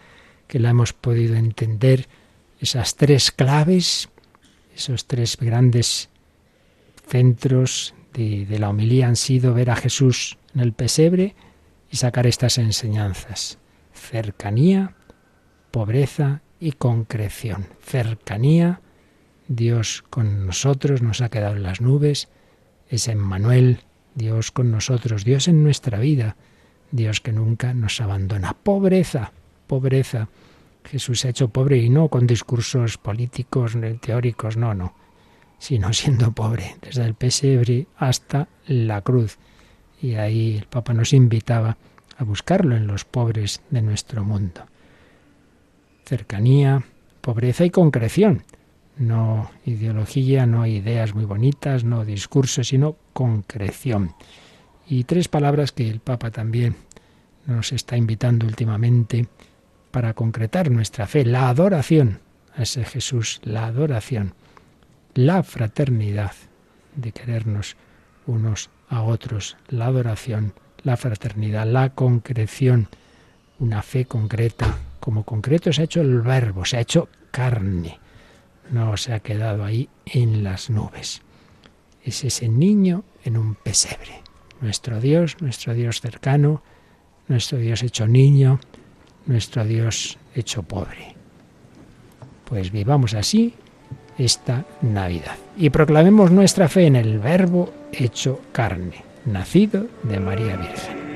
que la hemos podido entender. Esas tres claves, esos tres grandes centros de, de la homilía han sido ver a Jesús en el pesebre y sacar estas enseñanzas. Cercanía, pobreza y concreción. Cercanía, Dios con nosotros, nos ha quedado en las nubes, es Emmanuel, Dios con nosotros, Dios en nuestra vida, Dios que nunca nos abandona. Pobreza, pobreza. Jesús se ha hecho pobre y no con discursos políticos, teóricos, no, no, sino siendo pobre, desde el pesebre hasta la cruz. Y ahí el Papa nos invitaba a buscarlo en los pobres de nuestro mundo. Cercanía, pobreza y concreción. No ideología, no ideas muy bonitas, no discursos, sino concreción. Y tres palabras que el Papa también nos está invitando últimamente para concretar nuestra fe. La adoración a ese Jesús, la adoración, la fraternidad de querernos unos a otros, la adoración, la fraternidad, la concreción, una fe concreta. Como concreto se ha hecho el verbo, se ha hecho carne, no se ha quedado ahí en las nubes. Es ese niño en un pesebre. Nuestro Dios, nuestro Dios cercano, nuestro Dios hecho niño, nuestro Dios hecho pobre. Pues vivamos así esta Navidad y proclamemos nuestra fe en el Verbo hecho carne, nacido de María Virgen.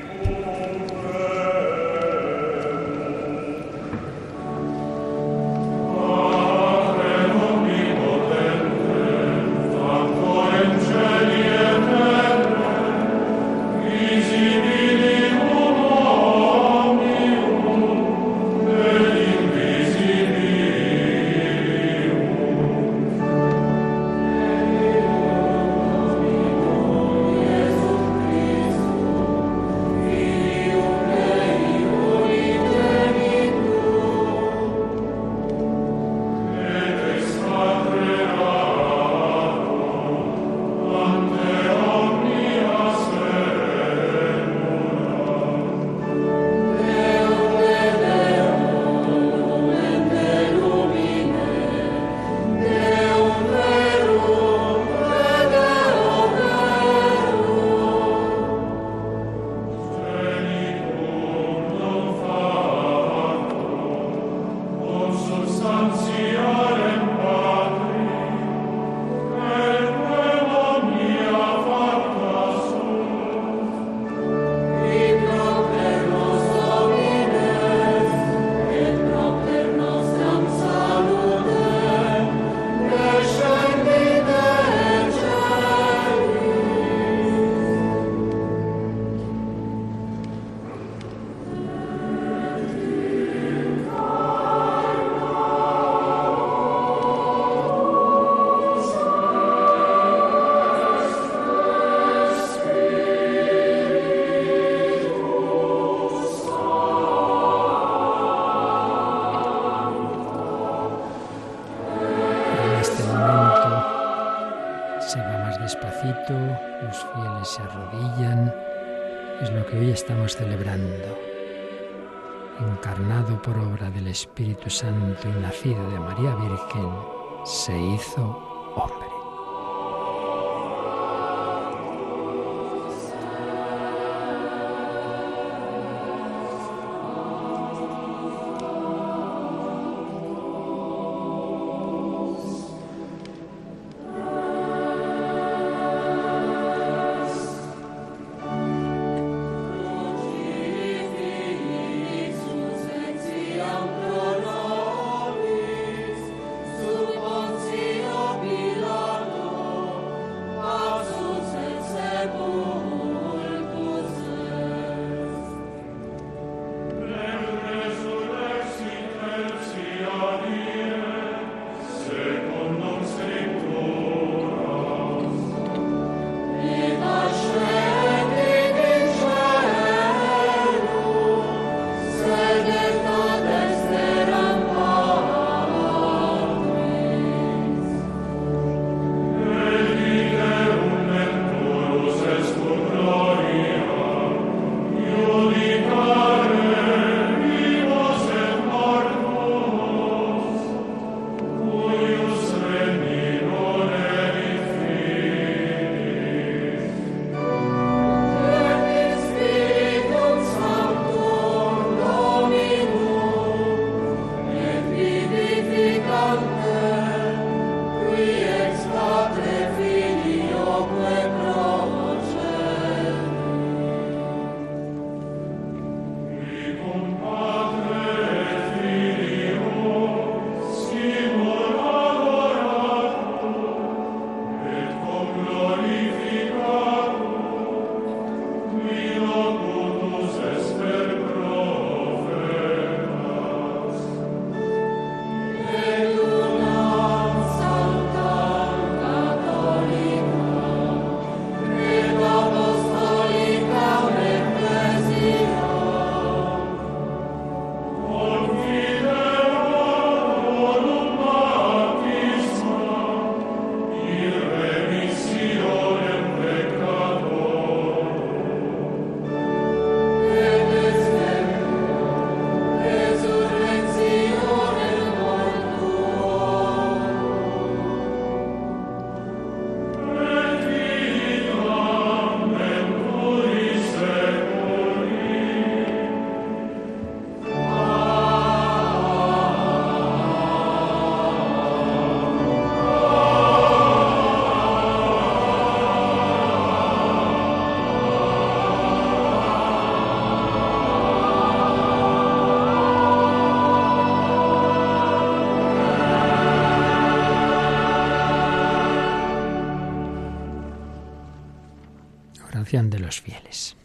Los fieles.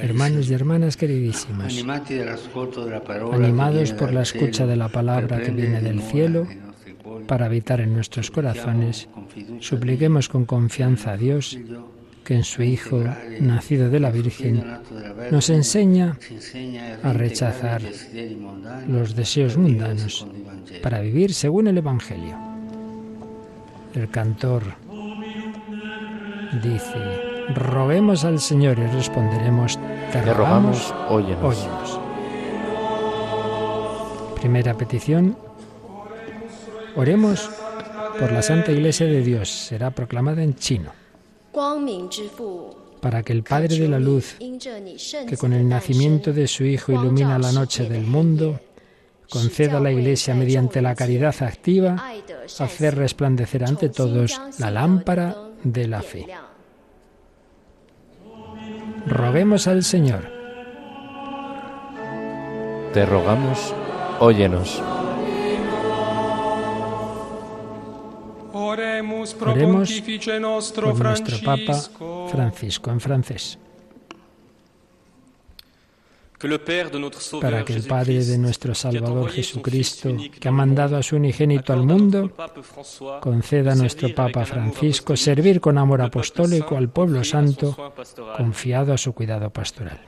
Hermanos y hermanas queridísimas, animados por la escucha de la palabra que viene del cielo, para habitar en nuestros corazones, supliquemos con confianza a Dios que en su Hijo, nacido de la Virgen, nos enseña a rechazar los deseos mundanos para vivir según el Evangelio. El cantor dice, roguemos al Señor y responderemos, te, rogamos, óyenos. Primera petición, oremos por la Santa Iglesia de Dios, será proclamada en chino para que el Padre de la Luz, que con el nacimiento de su Hijo ilumina la noche del mundo, conceda a la Iglesia mediante la caridad activa hacer resplandecer ante todos la lámpara de la fe. Roguemos al Señor. Te rogamos, óyenos. Oremos por nuestro Papa Francisco en francés. Para que el Padre de nuestro Salvador Jesucristo, que ha mandado a su unigénito al mundo, conceda a nuestro Papa Francisco servir con amor apostólico al pueblo santo, confiado a su cuidado pastoral.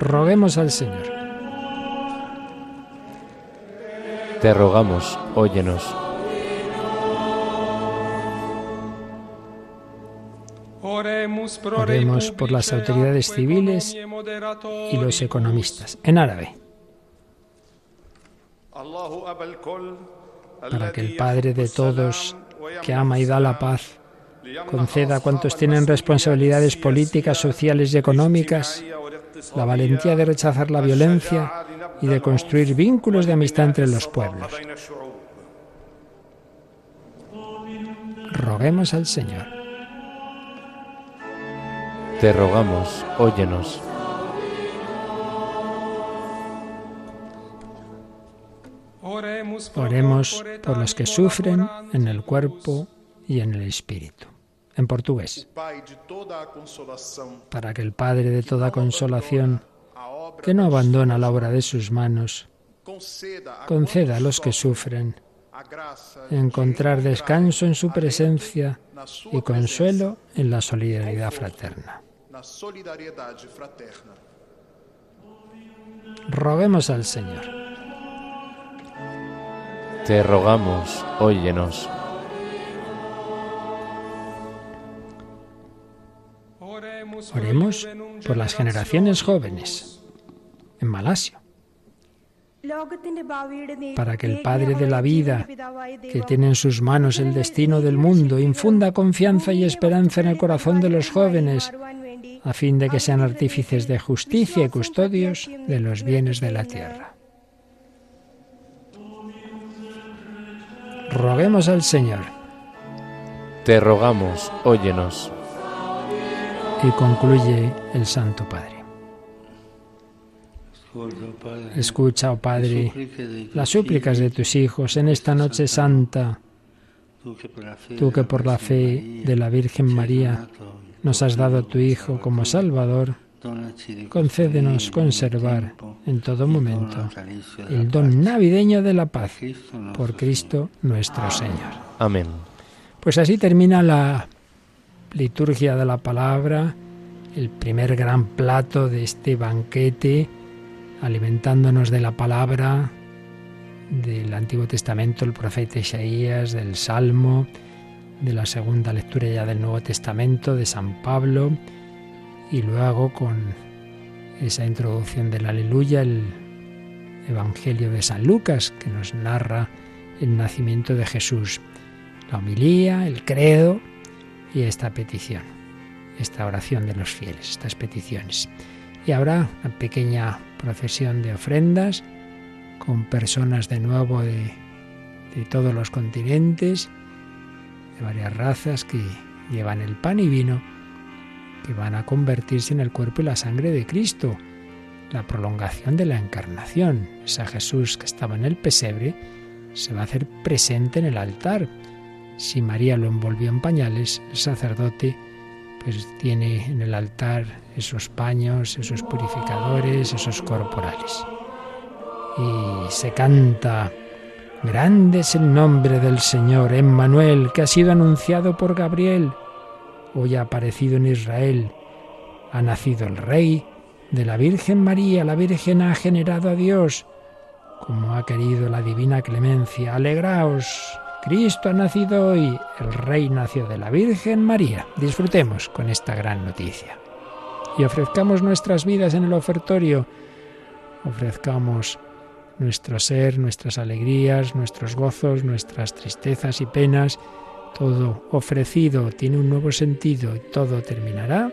Roguemos al Señor. Te rogamos, óyenos. Oremos por las autoridades civiles y los economistas. En árabe. Para que el Padre de todos, que ama y da la paz, conceda a cuantos tienen responsabilidades políticas, sociales y económicas la valentía de rechazar la violencia y de construir vínculos de amistad entre los pueblos. Roguemos al Señor. Te rogamos, óyenos. Oremos por los que sufren en el cuerpo y en el espíritu. En portugués. Para que el Padre de toda consolación, que no abandona la obra de sus manos, conceda a los que sufren encontrar descanso en su presencia y consuelo en la solidaridad fraterna. Roguemos al Señor. Te rogamos, óyenos. Oremos por las generaciones jóvenes en Malasia para que el Padre de la vida, que tiene en sus manos el destino del mundo, infunda confianza y esperanza en el corazón de los jóvenes, a fin de que sean artífices de justicia y custodios de los bienes de la tierra. Roguemos al Señor. Te rogamos, óyenos. Y concluye el Santo Padre. Escucha, oh Padre, las súplicas de tus hijos en esta noche santa, tú que por la fe de la Virgen María nos has dado a tu Hijo como Salvador, concédenos conservar en todo momento el don navideño de la paz por Cristo nuestro Señor. Amén. Pues así termina la liturgia de la palabra, el primer gran plato de este banquete alimentándonos de la palabra del Antiguo Testamento, el profeta Isaías, del Salmo, de la segunda lectura ya del Nuevo Testamento, de San Pablo, y luego con esa introducción del Aleluya, el Evangelio de San Lucas, que nos narra el nacimiento de Jesús, la homilía, el credo y esta petición, esta oración de los fieles, estas peticiones. Y habrá una pequeña procesión de ofrendas con personas de nuevo de, todos los continentes, de varias razas que llevan el pan y vino, que van a convertirse en el cuerpo y la sangre de Cristo, la prolongación de la encarnación. Esa Jesús que estaba en el pesebre se va a hacer presente en el altar. Si María lo envolvió en pañales, el sacerdote que tiene en el altar esos paños, esos purificadores, esos corporales. Y se canta, grande es el nombre del Señor, Emmanuel, que ha sido anunciado por Gabriel. Hoy ha aparecido en Israel, ha nacido el Rey de la Virgen María, la Virgen ha generado a Dios, como ha querido la divina clemencia. Alegraos, Cristo ha nacido hoy, el Rey nació de la Virgen María. Disfrutemos con esta gran noticia. Y ofrezcamos nuestras vidas en el ofertorio. Ofrezcamos nuestro ser, nuestras alegrías, nuestros gozos, nuestras tristezas y penas. Todo ofrecido tiene un nuevo sentido y todo terminará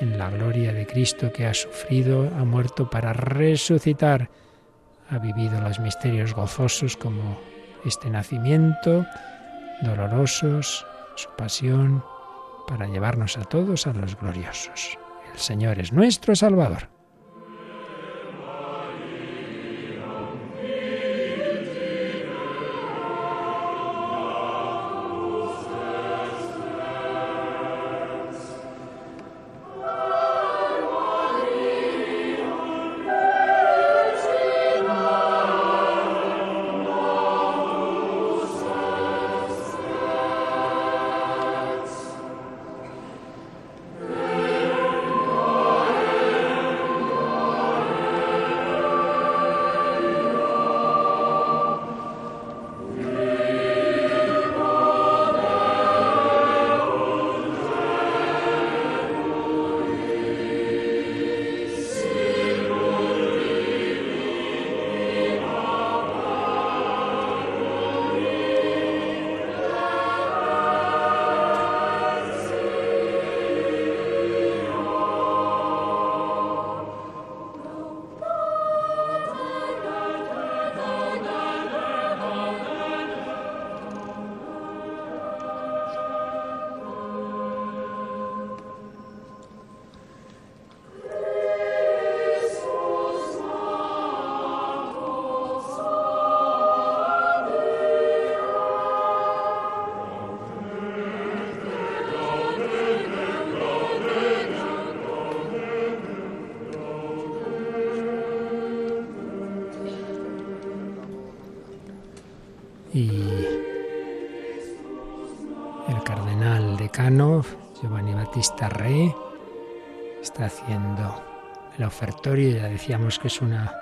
en la gloria de Cristo que ha sufrido, ha muerto para resucitar, ha vivido los misterios gozosos como este nacimiento, dolorosos, su pasión, para llevarnos a todos a los gloriosos. El Señor es nuestro Salvador. Giovanni Battista Re, está haciendo el ofertorio. Ya decíamos que es una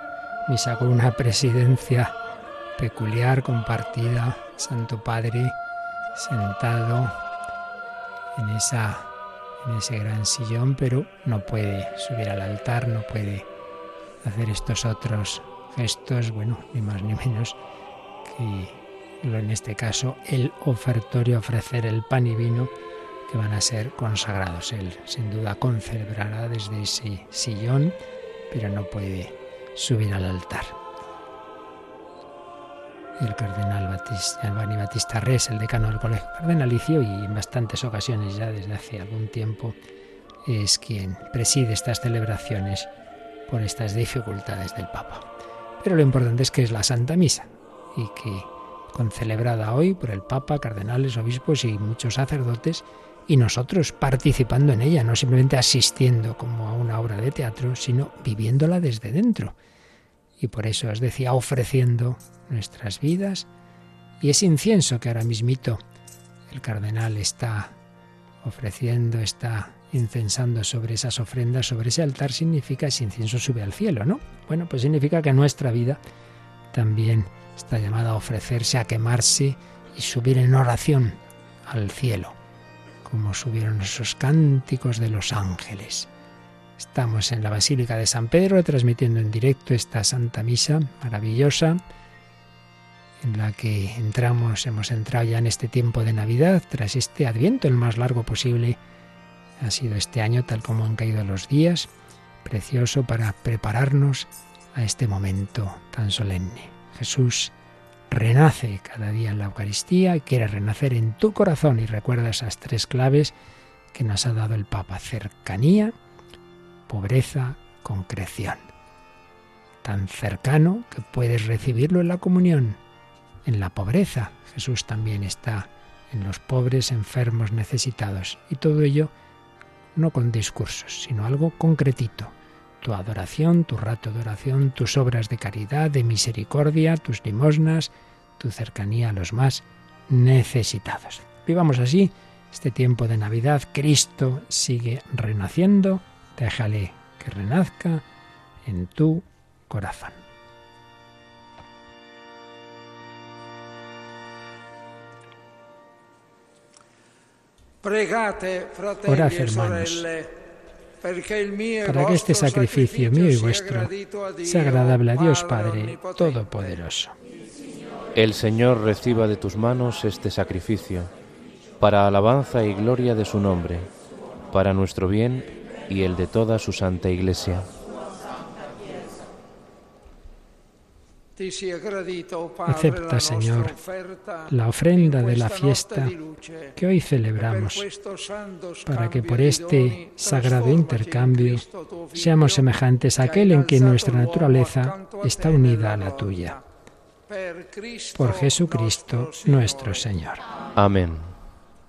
misa con una presidencia peculiar, compartida. Santo Padre sentado en, esa, en ese gran sillón, pero no puede subir al altar, no puede hacer estos otros gestos, bueno, ni más ni menos que en este caso el ofertorio, ofrecer el pan y vino que van a ser consagrados. Él sin duda concelebrará desde ese sillón, pero no puede subir al altar. El cardenal Batista, Battista Res, el decano del Colegio Cardenalicio, y en bastantes ocasiones ya desde hace algún tiempo, es quien preside estas celebraciones por estas dificultades del Papa. Pero lo importante es que es la Santa Misa y que concelebrada hoy por el Papa, cardenales, obispos y muchos sacerdotes, y nosotros participando en ella, no simplemente asistiendo como a una obra de teatro, sino viviéndola desde dentro. Y por eso os decía, ofreciendo nuestras vidas y ese incienso que ahora mismito el cardenal está ofreciendo, está incensando sobre esas ofrendas, sobre ese altar, significa ese incienso sube al cielo, ¿no? Bueno, pues significa que nuestra vida también está llamada a ofrecerse, a quemarse y subir en oración al cielo como subieron esos cánticos de los ángeles. Estamos en la Basílica de San Pedro transmitiendo en directo esta Santa Misa maravillosa en la que entramos, hemos entrado ya en este tiempo de Navidad, tras este adviento el más largo posible. Ha sido este año tal como han caído los días, precioso para prepararnos a este momento tan solemne. Jesús renace cada día en la Eucaristía y quiere renacer en tu corazón y recuerda esas tres claves que nos ha dado el Papa, cercanía, pobreza, concreción. Tan cercano que puedes recibirlo en la comunión, en la pobreza. Jesús también está en los pobres, enfermos, necesitados. Y todo ello no con discursos, sino algo concretito. Tu adoración, tu rato de oración, tus obras de caridad, de misericordia, tus limosnas, tu cercanía a los más necesitados. Vivamos así este tiempo de Navidad. Cristo sigue renaciendo. Déjale que renazca en tu corazón. Orad, hermanos, para que este sacrificio mío y vuestro sea agradable a Dios Padre Todopoderoso. El Señor reciba de tus manos este sacrificio, para alabanza y gloria de su nombre, para nuestro bien y el de toda su santa Iglesia. Acepta, Señor, la ofrenda de la fiesta que hoy celebramos, para que por este sagrado intercambio seamos semejantes a aquel en que nuestra naturaleza está unida a la tuya. Por Jesucristo nuestro Señor. Amén.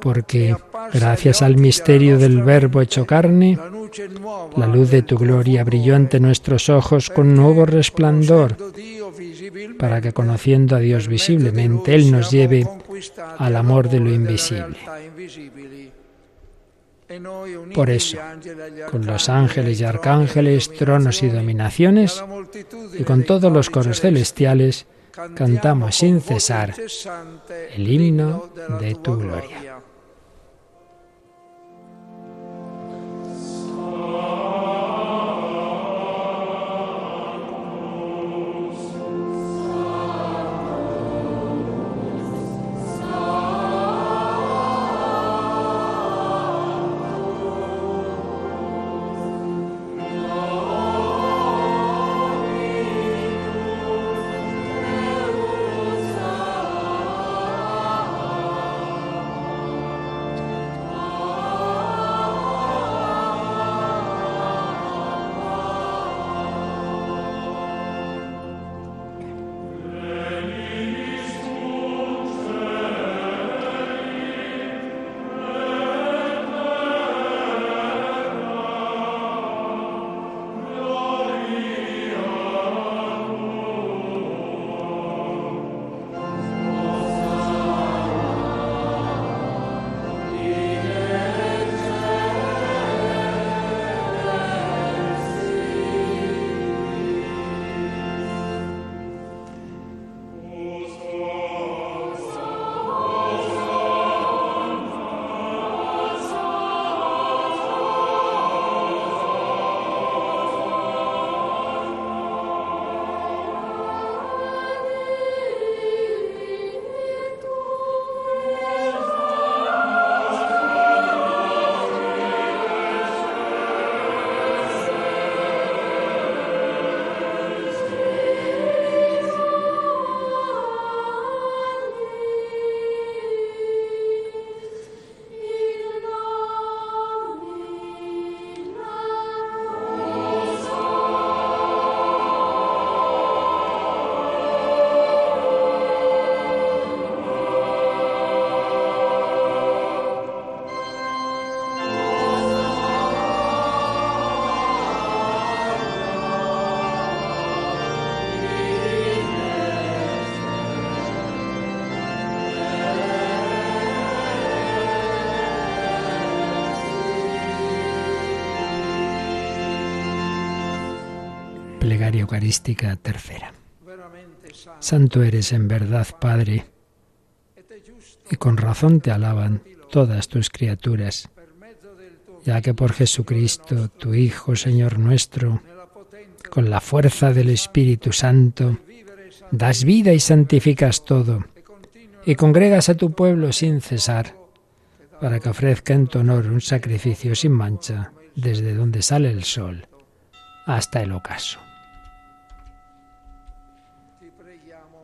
porque gracias al misterio del Verbo hecho carne, la luz de tu gloria brilló ante nuestros ojos con nuevo resplandor, para que conociendo a Dios visiblemente, Él nos lleve al amor de lo invisible. Por eso, con los ángeles y arcángeles, tronos y dominaciones, y con todos los coros celestiales, cantamos sin cesar el himno de tu gloria. Eucarística tercera. Santo eres en verdad, Padre, y con razón te alaban todas tus criaturas, ya que por Jesucristo, tu Hijo, Señor nuestro, con la fuerza del Espíritu Santo, das vida y santificas todo, y congregas a tu pueblo sin cesar, para que ofrezca en tu honor un sacrificio sin mancha desde donde sale el sol hasta el ocaso.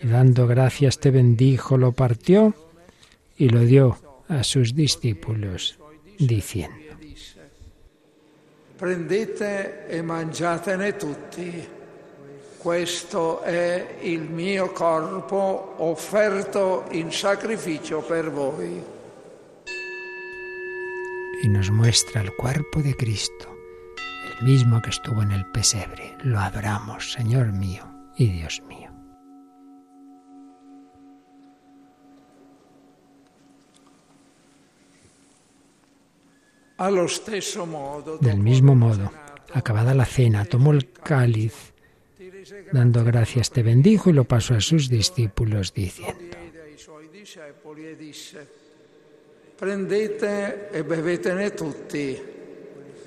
y dando gracias te bendijo, lo partió y lo dio a sus discípulos, diciendo, Prendete e mangiatene tutti. Questo è il mio corpo offerto in sacrificio per voi. Y nos muestra el cuerpo de Cristo, el mismo que estuvo en el pesebre. Lo adoramos, Señor mío y Dios mío. Del mismo modo, acabada la cena, tomó el cáliz, dando gracias te bendijo y lo pasó a sus discípulos diciendo, Prendete e bevetene tutti,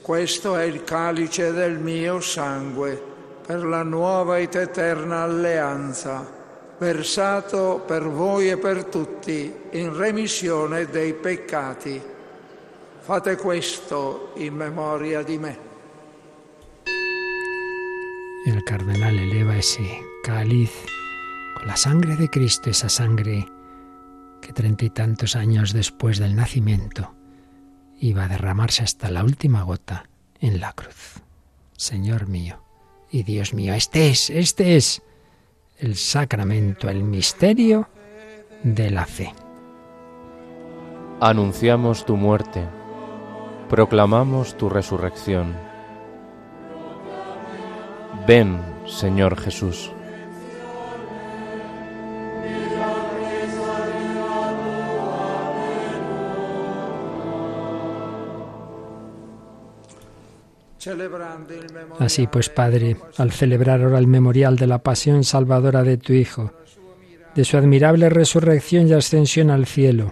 questo è il calice del mio sangue per la nuova ed eterna alleanza, versato per voi e per tutti in remissione dei peccati. Fate questo in memoria di me. El cardenal eleva ese cáliz con la sangre de Cristo, esa sangre que treinta y tantos años después del nacimiento iba a derramarse hasta la última gota en la cruz. Señor mío y Dios mío, este es, este es el sacramento, el misterio de la fe. Anunciamos tu muerte, proclamamos tu resurrección. Ven, Señor Jesús. Así pues, Padre, al celebrar ahora el memorial de la pasión salvadora de tu Hijo, de su admirable resurrección y ascensión al cielo,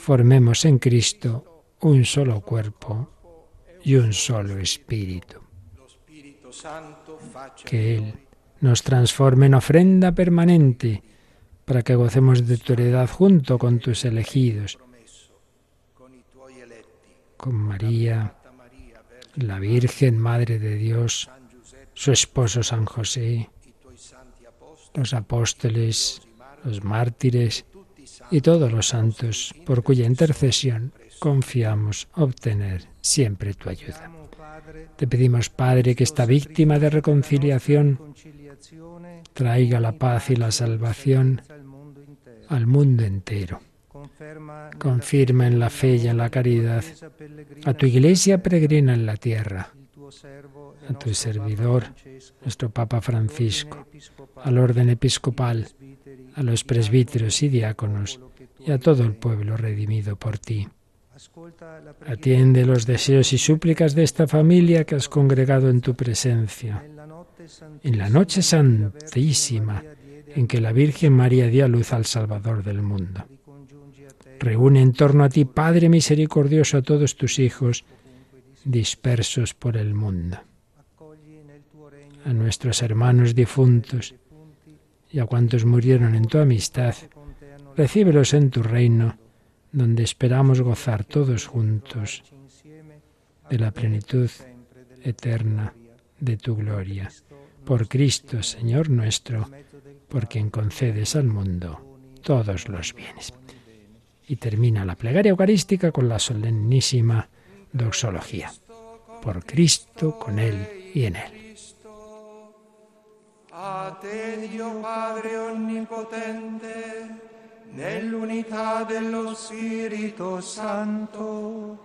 formemos en Cristo un solo cuerpo y un solo Espíritu. Que Él nos transforme en ofrenda permanente para que gocemos de tu heredad junto con tus elegidos con María, la Virgen Madre de Dios, su esposo San José, los apóstoles, los mártires y todos los santos, por cuya intercesión confiamos obtener siempre tu ayuda. Te pedimos, Padre, que esta víctima de reconciliación traiga la paz y la salvación al mundo entero confirma en la fe y en la caridad a tu iglesia peregrina en la tierra, a tu servidor, nuestro Papa Francisco, al orden episcopal, a los presbíteros y diáconos y a todo el pueblo redimido por ti. Atiende los deseos y súplicas de esta familia que has congregado en tu presencia. En la noche santísima en que la Virgen María dio luz al Salvador del mundo. Reúne en torno a ti, Padre misericordioso, a todos tus hijos dispersos por el mundo, a nuestros hermanos difuntos y a cuantos murieron en tu amistad, recíbelos en tu reino, donde esperamos gozar todos juntos de la plenitud eterna de tu gloria. Por Cristo, Señor nuestro, por quien concedes al mundo todos los bienes y termina la plegaria eucarística con la solemnísima doxología. Por Cristo, con Él y en Él. A te Dio Padre Onnipotente, nell'unità dello Spirito Santo,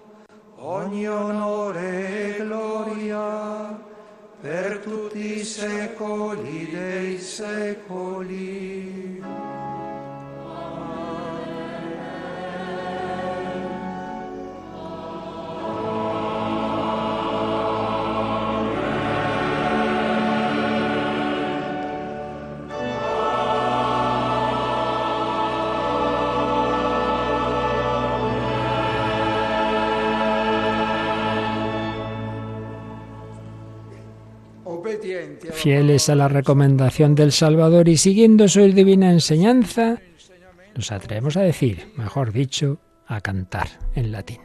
ogni onore e gloria per tutti i secoli dei secoli. Fieles a la recomendación del Salvador y siguiendo su divina enseñanza, nos atrevemos a decir, mejor dicho, a cantar en latín.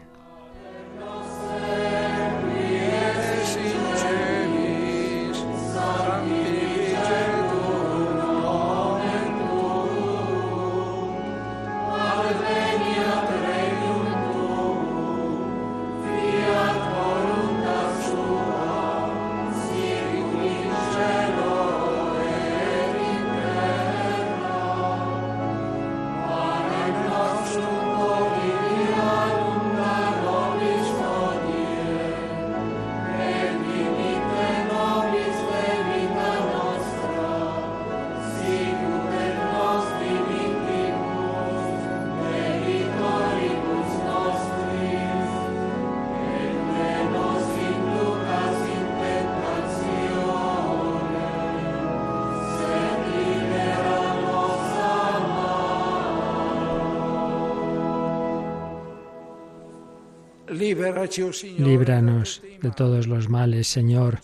Líbranos de todos los males, Señor,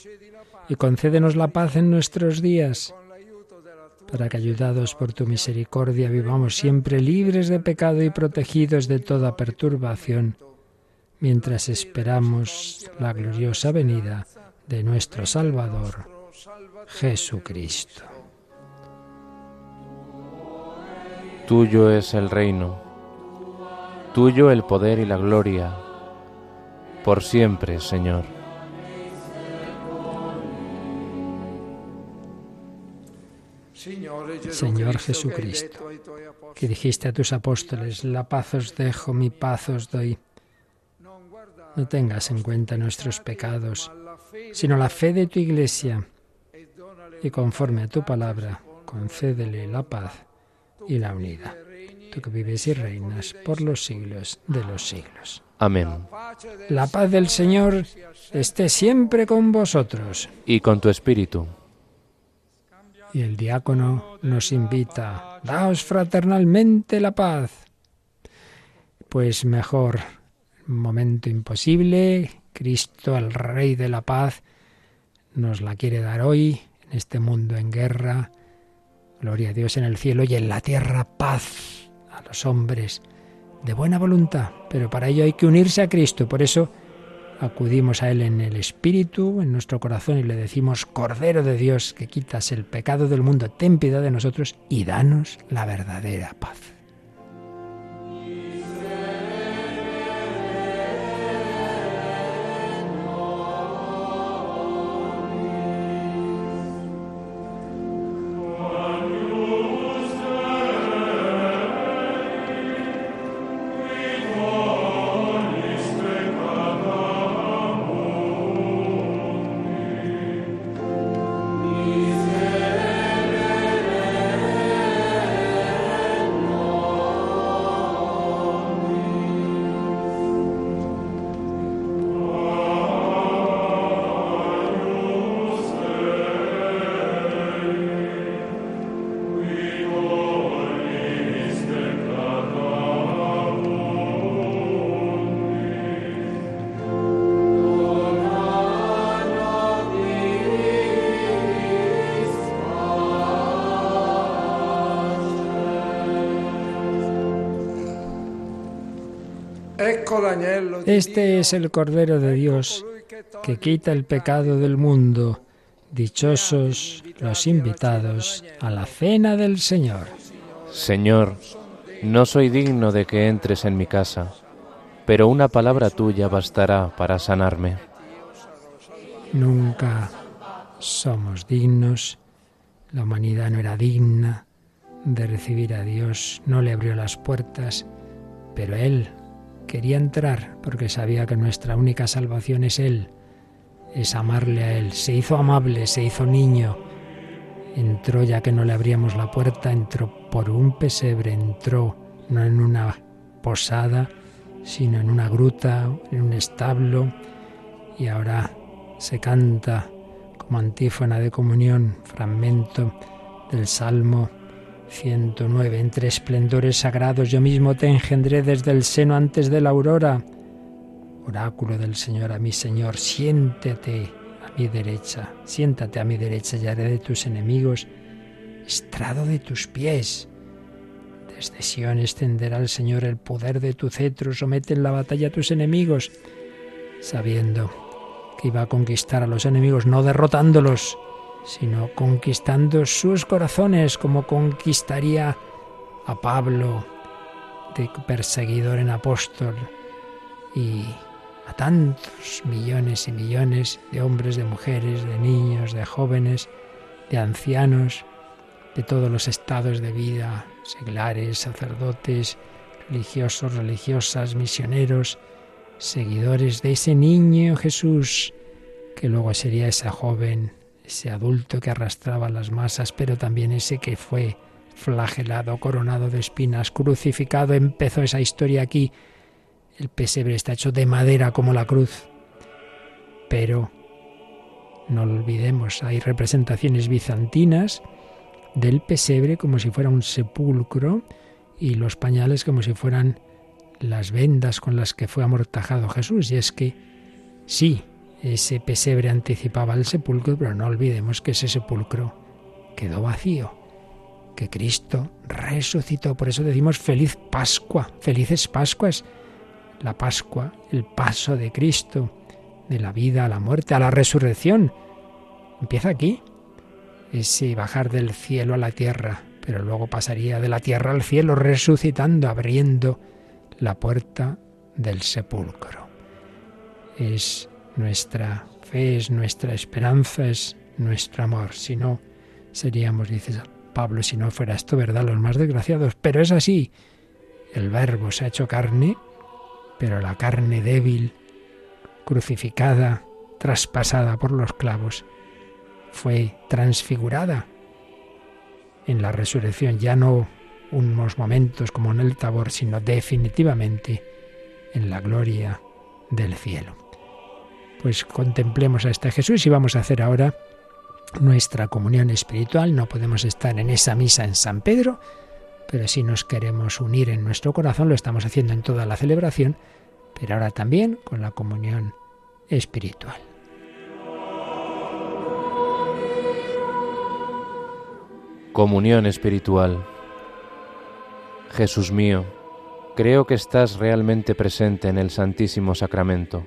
y concédenos la paz en nuestros días, para que, ayudados por tu misericordia, vivamos siempre libres de pecado y protegidos de toda perturbación, mientras esperamos la gloriosa venida de nuestro Salvador, Jesucristo. Tuyo es el reino, tuyo el poder y la gloria por siempre, Señor. Señor Jesucristo, que dijiste a tus apóstoles, la paz os dejo, mi paz os doy. No tengas en cuenta nuestros pecados, sino la fe de tu iglesia, y conforme a tu palabra, concédele la paz y la unidad. Tú que vives y reinas por los siglos de los siglos. Amén. La paz del Señor esté siempre con vosotros. Y con tu espíritu. Y el diácono nos invita, daos fraternalmente la paz. Pues mejor, momento imposible, Cristo, el Rey de la paz, nos la quiere dar hoy, en este mundo en guerra. Gloria a Dios en el cielo y en la tierra paz a los hombres de buena voluntad, pero para ello hay que unirse a Cristo. Por eso acudimos a Él en el Espíritu, en nuestro corazón, y le decimos, Cordero de Dios, que quitas el pecado del mundo, ten piedad de nosotros y danos la verdadera paz. Este es el Cordero de Dios que quita el pecado del mundo. Dichosos los invitados a la cena del Señor. Señor, no soy digno de que entres en mi casa, pero una palabra tuya bastará para sanarme. Nunca somos dignos, la humanidad no era digna de recibir a Dios, no le abrió las puertas, pero Él quería entrar porque sabía que nuestra única salvación es Él, es amarle a Él. Se hizo amable, se hizo niño, entró ya que no le abríamos la puerta, entró por un pesebre, entró no en una posada, sino en una gruta, en un establo, y ahora se canta como antífona de comunión, fragmento del Salmo 109. Entre esplendores sagrados yo mismo te engendré desde el seno antes de la aurora. Oráculo del Señor a mi Señor, siéntate a mi derecha, siéntate a mi derecha y haré de tus enemigos estrado de tus pies. Desde Sion extenderá el Señor el poder de tu cetro, somete en la batalla a tus enemigos, sabiendo que iba a conquistar a los enemigos, no derrotándolos, sino conquistando sus corazones, como conquistaría a Pablo, de perseguidor en apóstol, y a tantos millones y millones de hombres, de mujeres, de niños, de jóvenes, de ancianos, de todos los estados de vida, seglares, sacerdotes, religiosos, religiosas, misioneros, seguidores de ese niño Jesús, que luego sería esa joven, ese adulto que arrastraba las masas, pero también ese que fue flagelado, coronado de espinas, crucificado. Empezó esa historia aquí. El pesebre está hecho de madera como la cruz. Pero no lo olvidemos, hay representaciones bizantinas del pesebre como si fuera un sepulcro y los pañales como si fueran las vendas con las que fue amortajado Jesús. Y es que sí, ese pesebre anticipaba el sepulcro, pero no olvidemos que ese sepulcro quedó vacío, que Cristo resucitó. Por eso decimos feliz Pascua, felices Pascuas. La Pascua, el paso de Cristo, de la vida a la muerte, a la resurrección. Empieza aquí, ese bajar del cielo a la tierra, pero luego pasaría de la tierra al cielo resucitando, abriendo la puerta del sepulcro. Es nuestra fe, es nuestra esperanza, es nuestro amor. Si no, seríamos, dice Pablo, si no fuera esto verdad, los más desgraciados. Pero es así. El verbo se ha hecho carne, pero la carne débil, crucificada, traspasada por los clavos, fue transfigurada en la resurrección, ya no unos momentos como en el tabor, sino definitivamente en la gloria del cielo. Pues contemplemos a este Jesús y vamos a hacer ahora nuestra comunión espiritual. No podemos estar en esa misa en San Pedro, pero si nos queremos unir en nuestro corazón, lo estamos haciendo en toda la celebración, pero ahora también con la comunión espiritual. Comunión espiritual. Jesús mío, creo que estás realmente presente en el Santísimo Sacramento.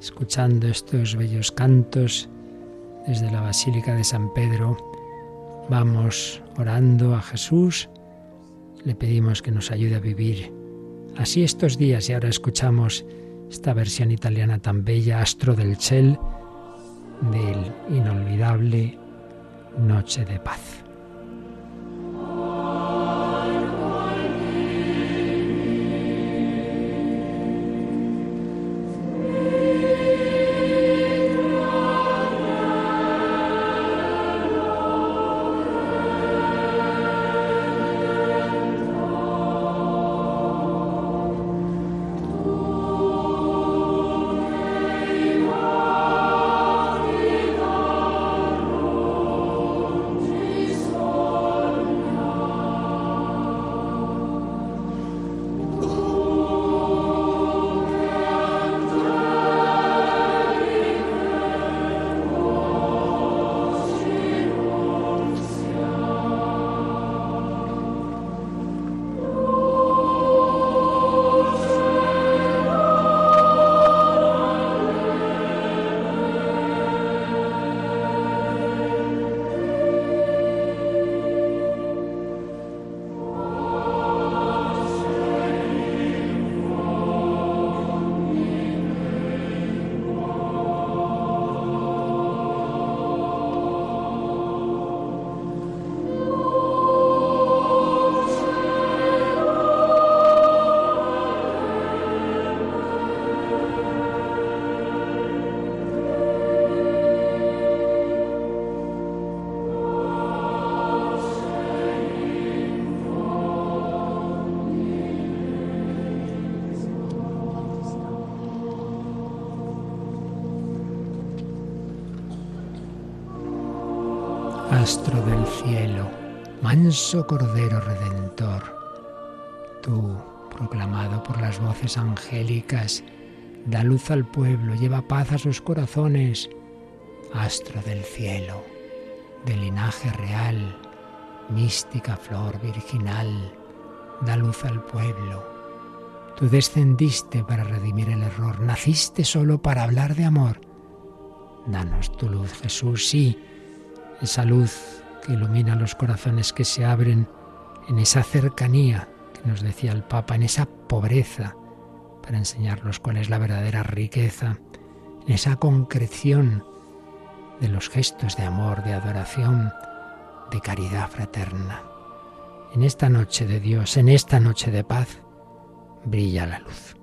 escuchando estos bellos cantos desde la Basílica de San Pedro, vamos orando a Jesús, le pedimos que nos ayude a vivir así estos días y ahora escuchamos esta versión italiana tan bella, Astro del Ciel, del inolvidable Noche de Paz. Cordero Redentor, tú, proclamado por las voces angélicas, da luz al pueblo, lleva paz a sus corazones, astro del cielo, de linaje real, mística flor virginal, da luz al pueblo. Tú descendiste para redimir el error, naciste solo para hablar de amor. Danos tu luz, Jesús, sí, esa luz que ilumina los corazones que se abren en esa cercanía que nos decía el Papa, en esa pobreza, para enseñarnos cuál es la verdadera riqueza, en esa concreción de los gestos de amor, de adoración, de caridad fraterna. En esta noche de Dios, en esta noche de paz, brilla la luz.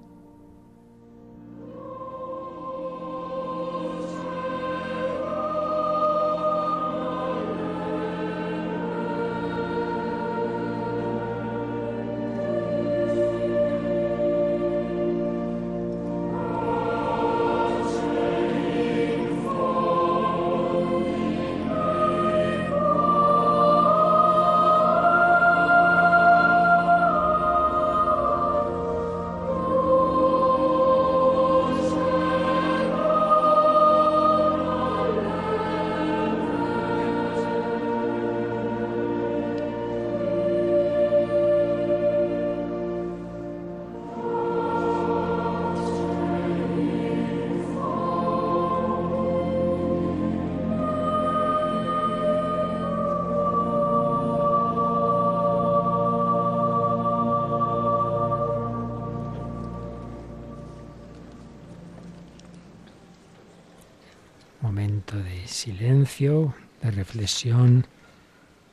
Reflexión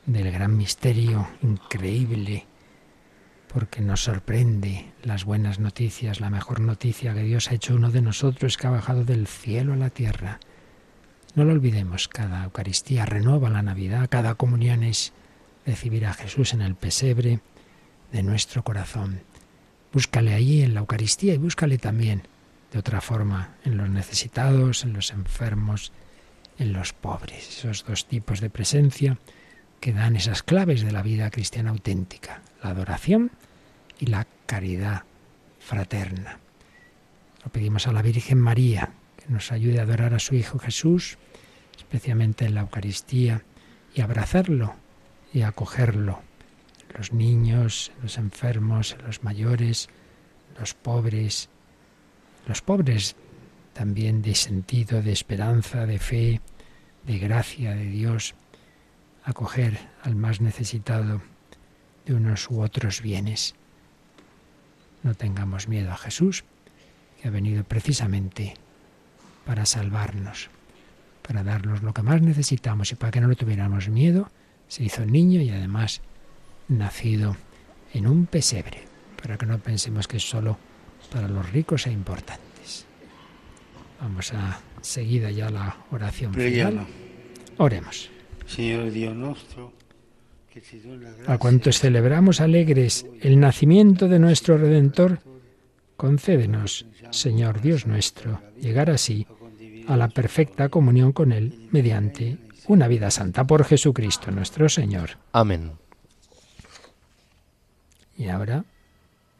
del gran misterio increíble, porque nos sorprende las buenas noticias, la mejor noticia que Dios ha hecho uno de nosotros que ha bajado del cielo a la tierra. No lo olvidemos, cada Eucaristía renueva la Navidad, cada comunión es recibir a Jesús en el pesebre de nuestro corazón. Búscale allí en la Eucaristía y búscale también de otra forma en los necesitados, en los enfermos, en los pobres, esos dos tipos de presencia que dan esas claves de la vida cristiana auténtica, la adoración y la caridad fraterna. Lo pedimos a la Virgen María, que nos ayude a adorar a su Hijo Jesús, especialmente en la Eucaristía, y abrazarlo y acogerlo. Los niños, los enfermos, los mayores, los pobres, los pobres también de sentido, de esperanza, de fe, de gracia de Dios, acoger al más necesitado de unos u otros bienes. No tengamos miedo a Jesús, que ha venido precisamente para salvarnos, para darnos lo que más necesitamos y para que no le tuviéramos miedo, se hizo niño y además nacido en un pesebre, para que no pensemos que es solo para los ricos e importantes. Vamos a seguida ya la oración final. Oremos. Señor Dios nuestro, a cuantos celebramos alegres el nacimiento de nuestro Redentor, concédenos, Señor Dios nuestro, llegar así a la perfecta comunión con Él mediante una vida santa por Jesucristo nuestro Señor. Amén. Y ahora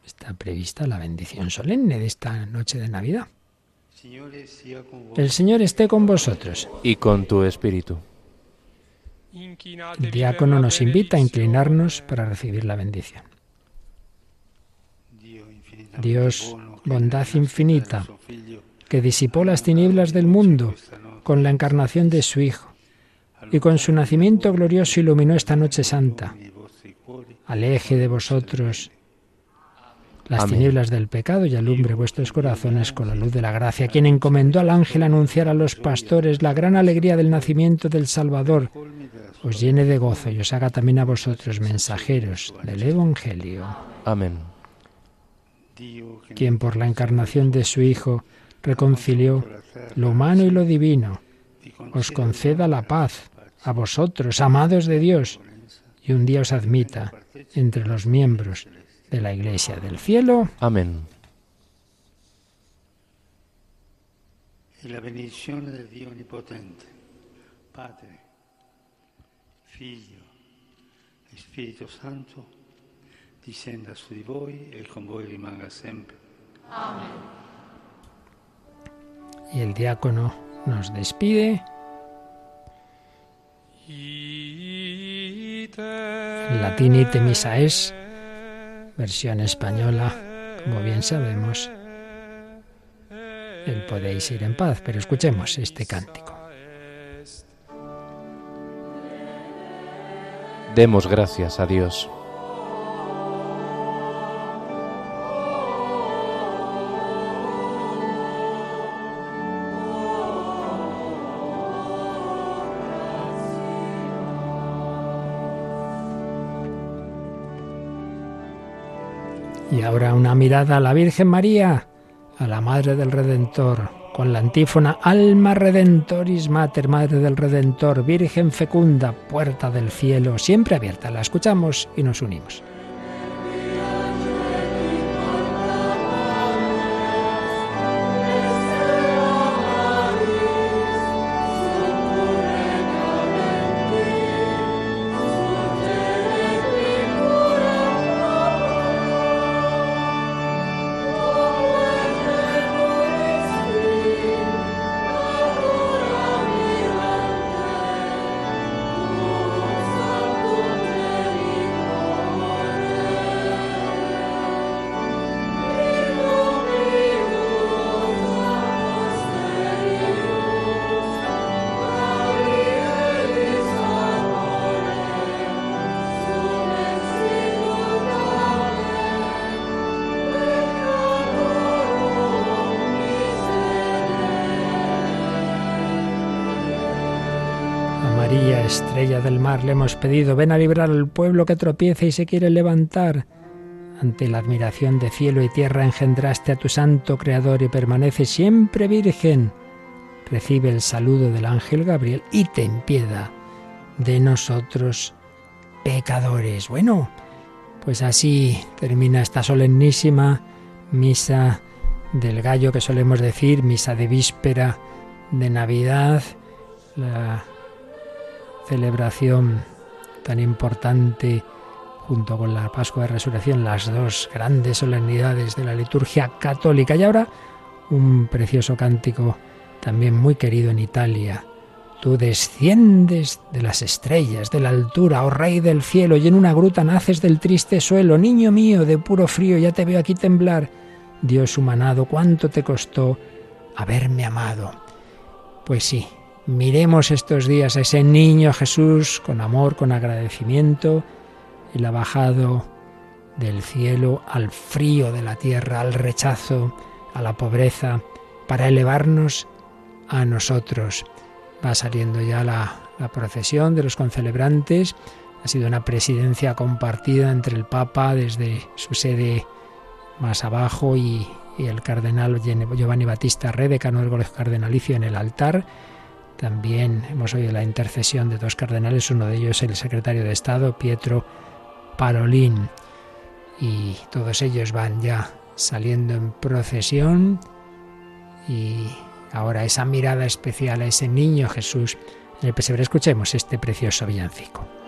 está prevista la bendición solemne de esta noche de Navidad. El Señor esté con vosotros. Y con tu espíritu. El diácono nos invita a inclinarnos para recibir la bendición. Dios, bondad infinita, que disipó las tinieblas del mundo con la encarnación de su Hijo y con su nacimiento glorioso iluminó esta noche santa. Aleje de vosotros las tinieblas del pecado y alumbre vuestros corazones con la luz de la gracia, quien encomendó al ángel anunciar a los pastores la gran alegría del nacimiento del Salvador, os llene de gozo y os haga también a vosotros mensajeros del Evangelio. Amén. Quien por la encarnación de su Hijo reconcilió lo humano y lo divino, os conceda la paz a vosotros, amados de Dios, y un día os admita entre los miembros de la Iglesia del cielo. Amén. Y la bendición de Dios omnipotente, Padre, Figlio e Spirito Santo discenda su di voi e con voi rimanga sempre. Amén. Y el diácono nos despide. latín ite misa es, versión española, como bien sabemos. El podéis ir en paz, pero escuchemos este cántico. Demos gracias a Dios. Y ahora una mirada a la Virgen María, a la Madre del Redentor, con la antífona Alma Redentoris Mater, Madre del Redentor, Virgen fecunda, puerta del cielo, siempre abierta. La escuchamos y nos unimos. Le hemos pedido, ven a librar al pueblo que tropieza y se quiere levantar. Ante la admiración de cielo y tierra engendraste a tu santo Creador y permanece siempre virgen. Recibe el saludo del ángel Gabriel y ten piedad de nosotros pecadores. Bueno, pues así termina esta solemnísima misa del gallo que solemos decir, misa de víspera de Navidad, la celebración tan importante junto con la Pascua de Resurrección, las dos grandes solemnidades de la liturgia católica. Y ahora un precioso cántico también muy querido en Italia. Tú desciendes de las estrellas, de la altura, oh Rey del cielo, y en una gruta naces del triste suelo. Niño mío, de puro frío, ya te veo aquí temblar. Dios humanado, cuánto te costó haberme amado. Pues sí, Miremos estos días a ese niño Jesús con amor, con agradecimiento. Él ha bajado del cielo al frío de la tierra, al rechazo, a la pobreza, para elevarnos a nosotros. Va saliendo ya la, procesión de los concelebrantes. Ha sido una presidencia compartida entre el Papa desde su sede más abajo y, y el cardenal Giovanni Battista Re, decano del Colegio Cardenalicio, en el altar también hemos oído la intercesión de dos cardenales, uno de ellos el secretario de Estado, Pietro Parolín. Y todos ellos van ya saliendo en procesión y ahora esa mirada especial a ese niño Jesús en el pesebre. Escuchemos este precioso villancico.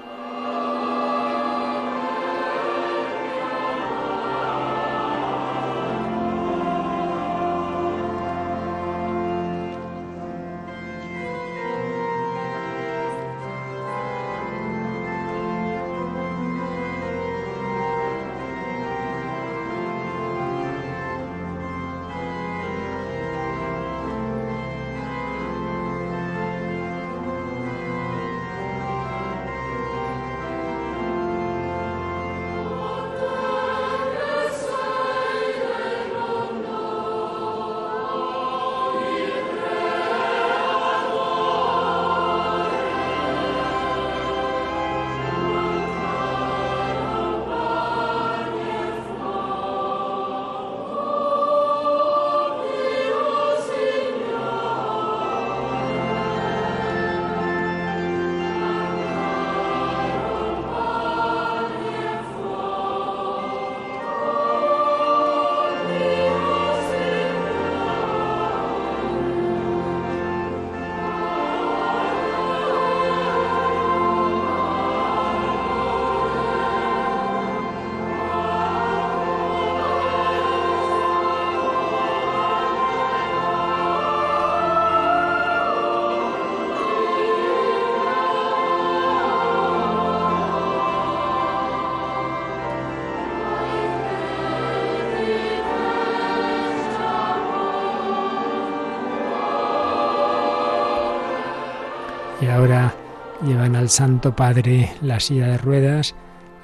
Al Santo Padre la silla de ruedas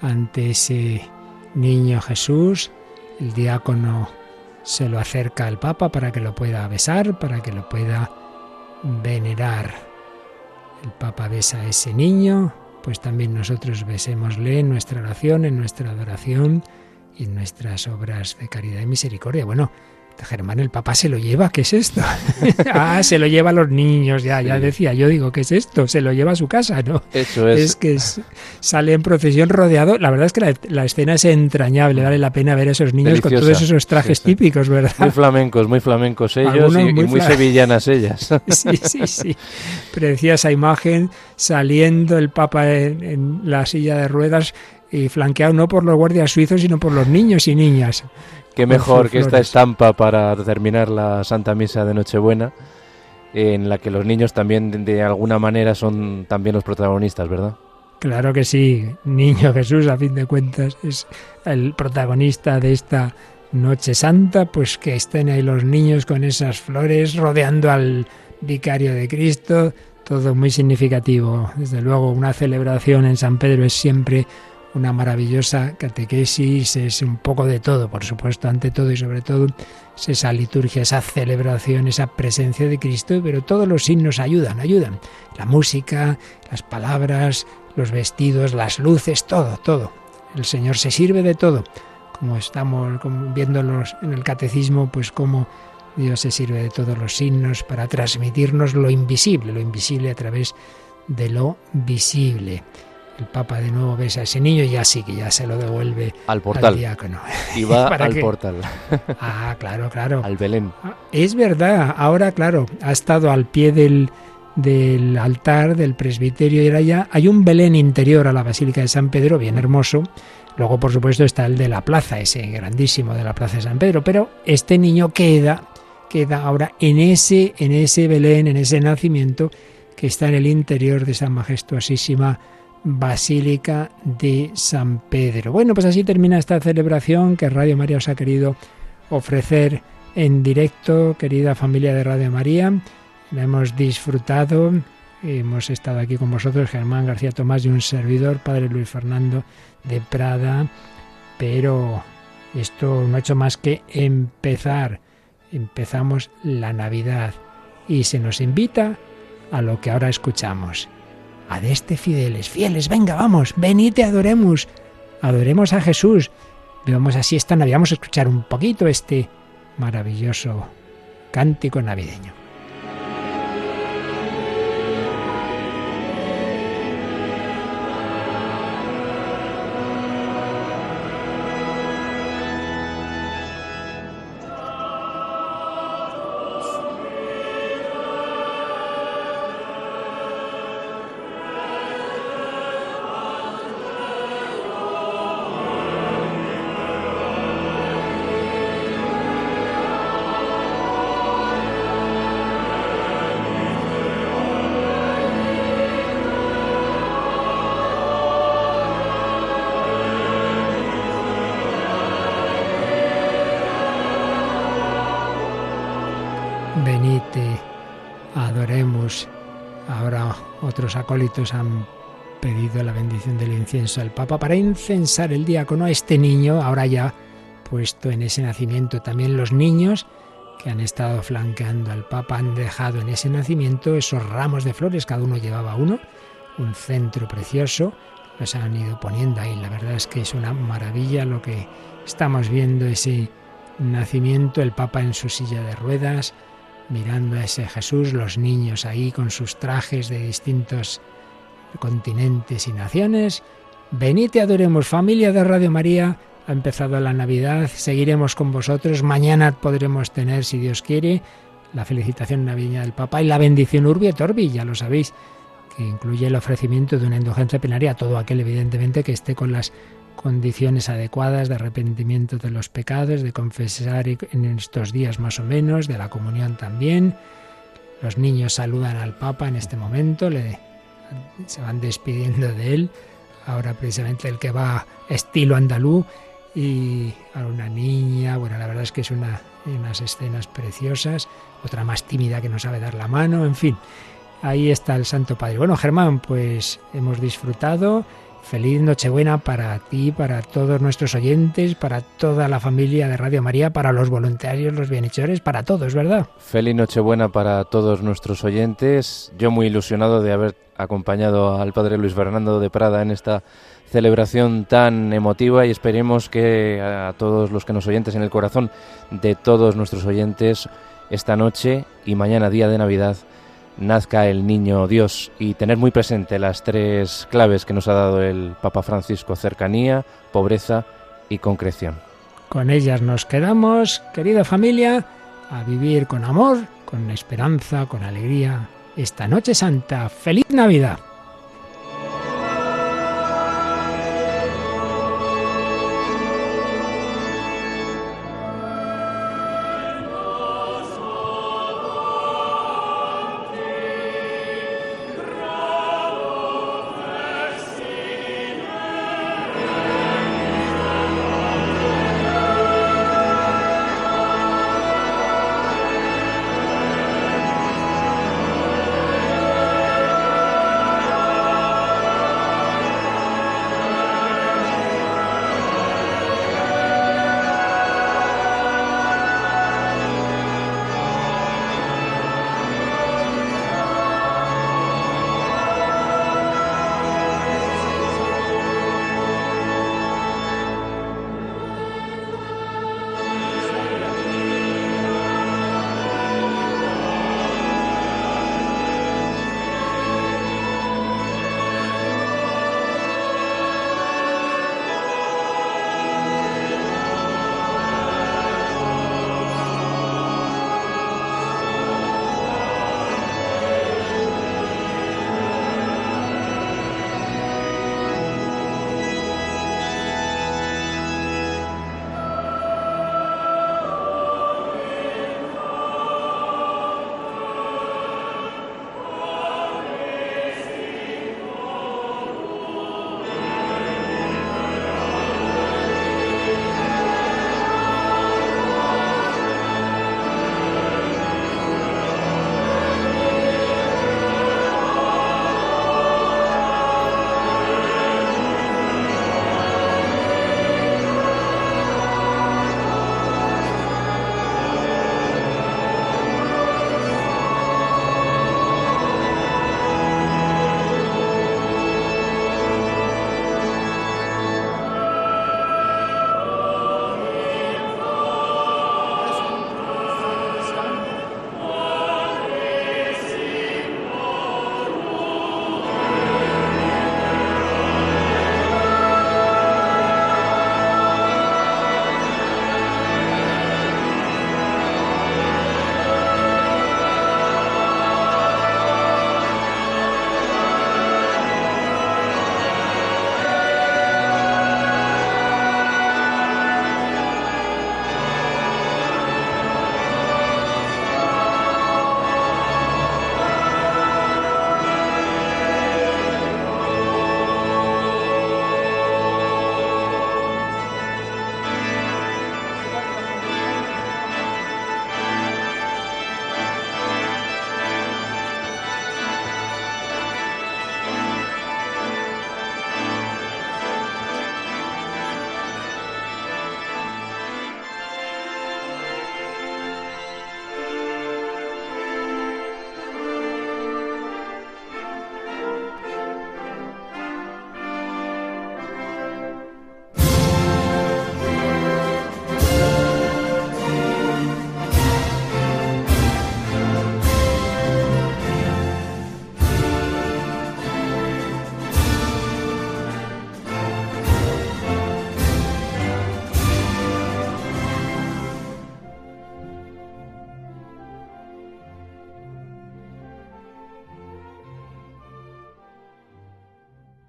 ante ese niño Jesús. El diácono se lo acerca al Papa para que lo pueda besar, para que lo pueda venerar. El Papa besa a ese niño, pues también nosotros besémosle en nuestra oración, en nuestra adoración y en nuestras obras de caridad y misericordia. Bueno, Germán, el papá se lo lleva, ¿qué es esto? ah, se lo lleva a los niños, ya, ya decía, yo digo, ¿qué es esto? Se lo lleva a su casa, ¿no? Eso es. Es que sale en procesión rodeado, la verdad es que la, escena es entrañable, vale la pena ver a esos niños con todos esos trajes típicos, ¿verdad? Muy flamencos, muy flamencos ellos y muy, sevillanas ellas. sí, sí, sí. Preciosa imagen, saliendo el papa en la silla de ruedas y flanqueado no por los guardias suizos, sino por los niños y niñas. Qué mejor que esta estampa para terminar la Santa Misa de Nochebuena, en la que los niños también de alguna manera son también los protagonistas, ¿verdad? Claro que sí, Niño Jesús, a fin de cuentas, es el protagonista de esta Noche Santa, pues que estén ahí los niños con esas flores rodeando al vicario de Cristo, todo muy significativo. Desde luego, una celebración en San Pedro es siempre una maravillosa catequesis, es un poco de todo, por supuesto, ante todo y sobre todo es esa liturgia, esa celebración, esa presencia de Cristo, pero todos los signos ayudan, ayudan. La música, las palabras, los vestidos, las luces, todo, todo. El Señor se sirve de todo. Como estamos viéndolos en el catecismo, pues como Dios se sirve de todos los signos para transmitirnos lo invisible, lo invisible a través de lo visible el Papa de nuevo besa a ese niño y ya sí que ya se lo devuelve al portal. diácono. Y va al portal. ah, claro, claro. Al Belén. Ah, es verdad, ahora claro, ha estado al pie del, del altar, del presbiterio y era ya hay un Belén interior a la Basílica de San Pedro, bien hermoso. Luego, por supuesto, está el de la plaza, ese grandísimo de la Plaza de San Pedro, pero este niño queda queda ahora en ese en ese Belén, en ese nacimiento que está en el interior de esa majestuosísima Basílica de San Pedro. Bueno, pues así termina esta celebración que Radio María os ha querido ofrecer en directo, querida familia de Radio María. La hemos disfrutado, hemos estado aquí con vosotros, Germán García Tomás y un servidor, Padre Luis Fernando de Prada, pero esto no ha hecho más que empezar. Empezamos la Navidad y se nos invita a lo que ahora escuchamos este fieles, fieles, venga, vamos, venid y adoremos, adoremos a Jesús. Vamos así esta Navidad, vamos a escuchar un poquito este maravilloso cántico navideño. Acólitos han pedido la bendición del incienso al Papa para incensar el diácono a este niño, ahora ya puesto en ese nacimiento. También los niños que han estado flanqueando al Papa han dejado en ese nacimiento esos ramos de flores, cada uno llevaba uno, un centro precioso, los han ido poniendo ahí. La verdad es que es una maravilla lo que estamos viendo, ese nacimiento, el Papa en su silla de ruedas, mirando a ese Jesús, los niños ahí con sus trajes de distintos continentes y naciones. Venid y adoremos, familia de Radio María. Ha empezado la Navidad, seguiremos con vosotros. Mañana podremos tener, si Dios quiere, la felicitación navideña del Papa y la bendición Urbi et Orbi, ya lo sabéis, que incluye el ofrecimiento de una indulgencia plenaria a todo aquel, evidentemente, que esté con las condiciones adecuadas de arrepentimiento de los pecados, de confesar en estos días más o menos, de la comunión también. Los niños saludan al Papa en este momento, le, se van despidiendo de él. Ahora precisamente el que va estilo andaluz y a una niña, bueno, la verdad es que es una, unas escenas preciosas, otra más tímida que no sabe dar la mano, en fin. Ahí está el Santo Padre. Bueno, Germán, pues hemos disfrutado. Feliz Nochebuena para ti, para todos nuestros oyentes, para toda la familia de Radio María, para los voluntarios, los bienhechores, para todos, ¿verdad? Feliz Nochebuena para todos nuestros oyentes. Yo muy ilusionado de haber acompañado al Padre Luis Fernando de Prada en esta celebración tan emotiva y esperemos que a todos los que nos oyentes en el corazón de todos nuestros oyentes esta noche y mañana día de Navidad nazca el niño Dios y tener muy presente las tres claves que nos ha dado el Papa Francisco, cercanía, pobreza y concreción. Con ellas nos quedamos, querida familia, a vivir con amor, con esperanza, con alegría esta noche santa. ¡Feliz Navidad!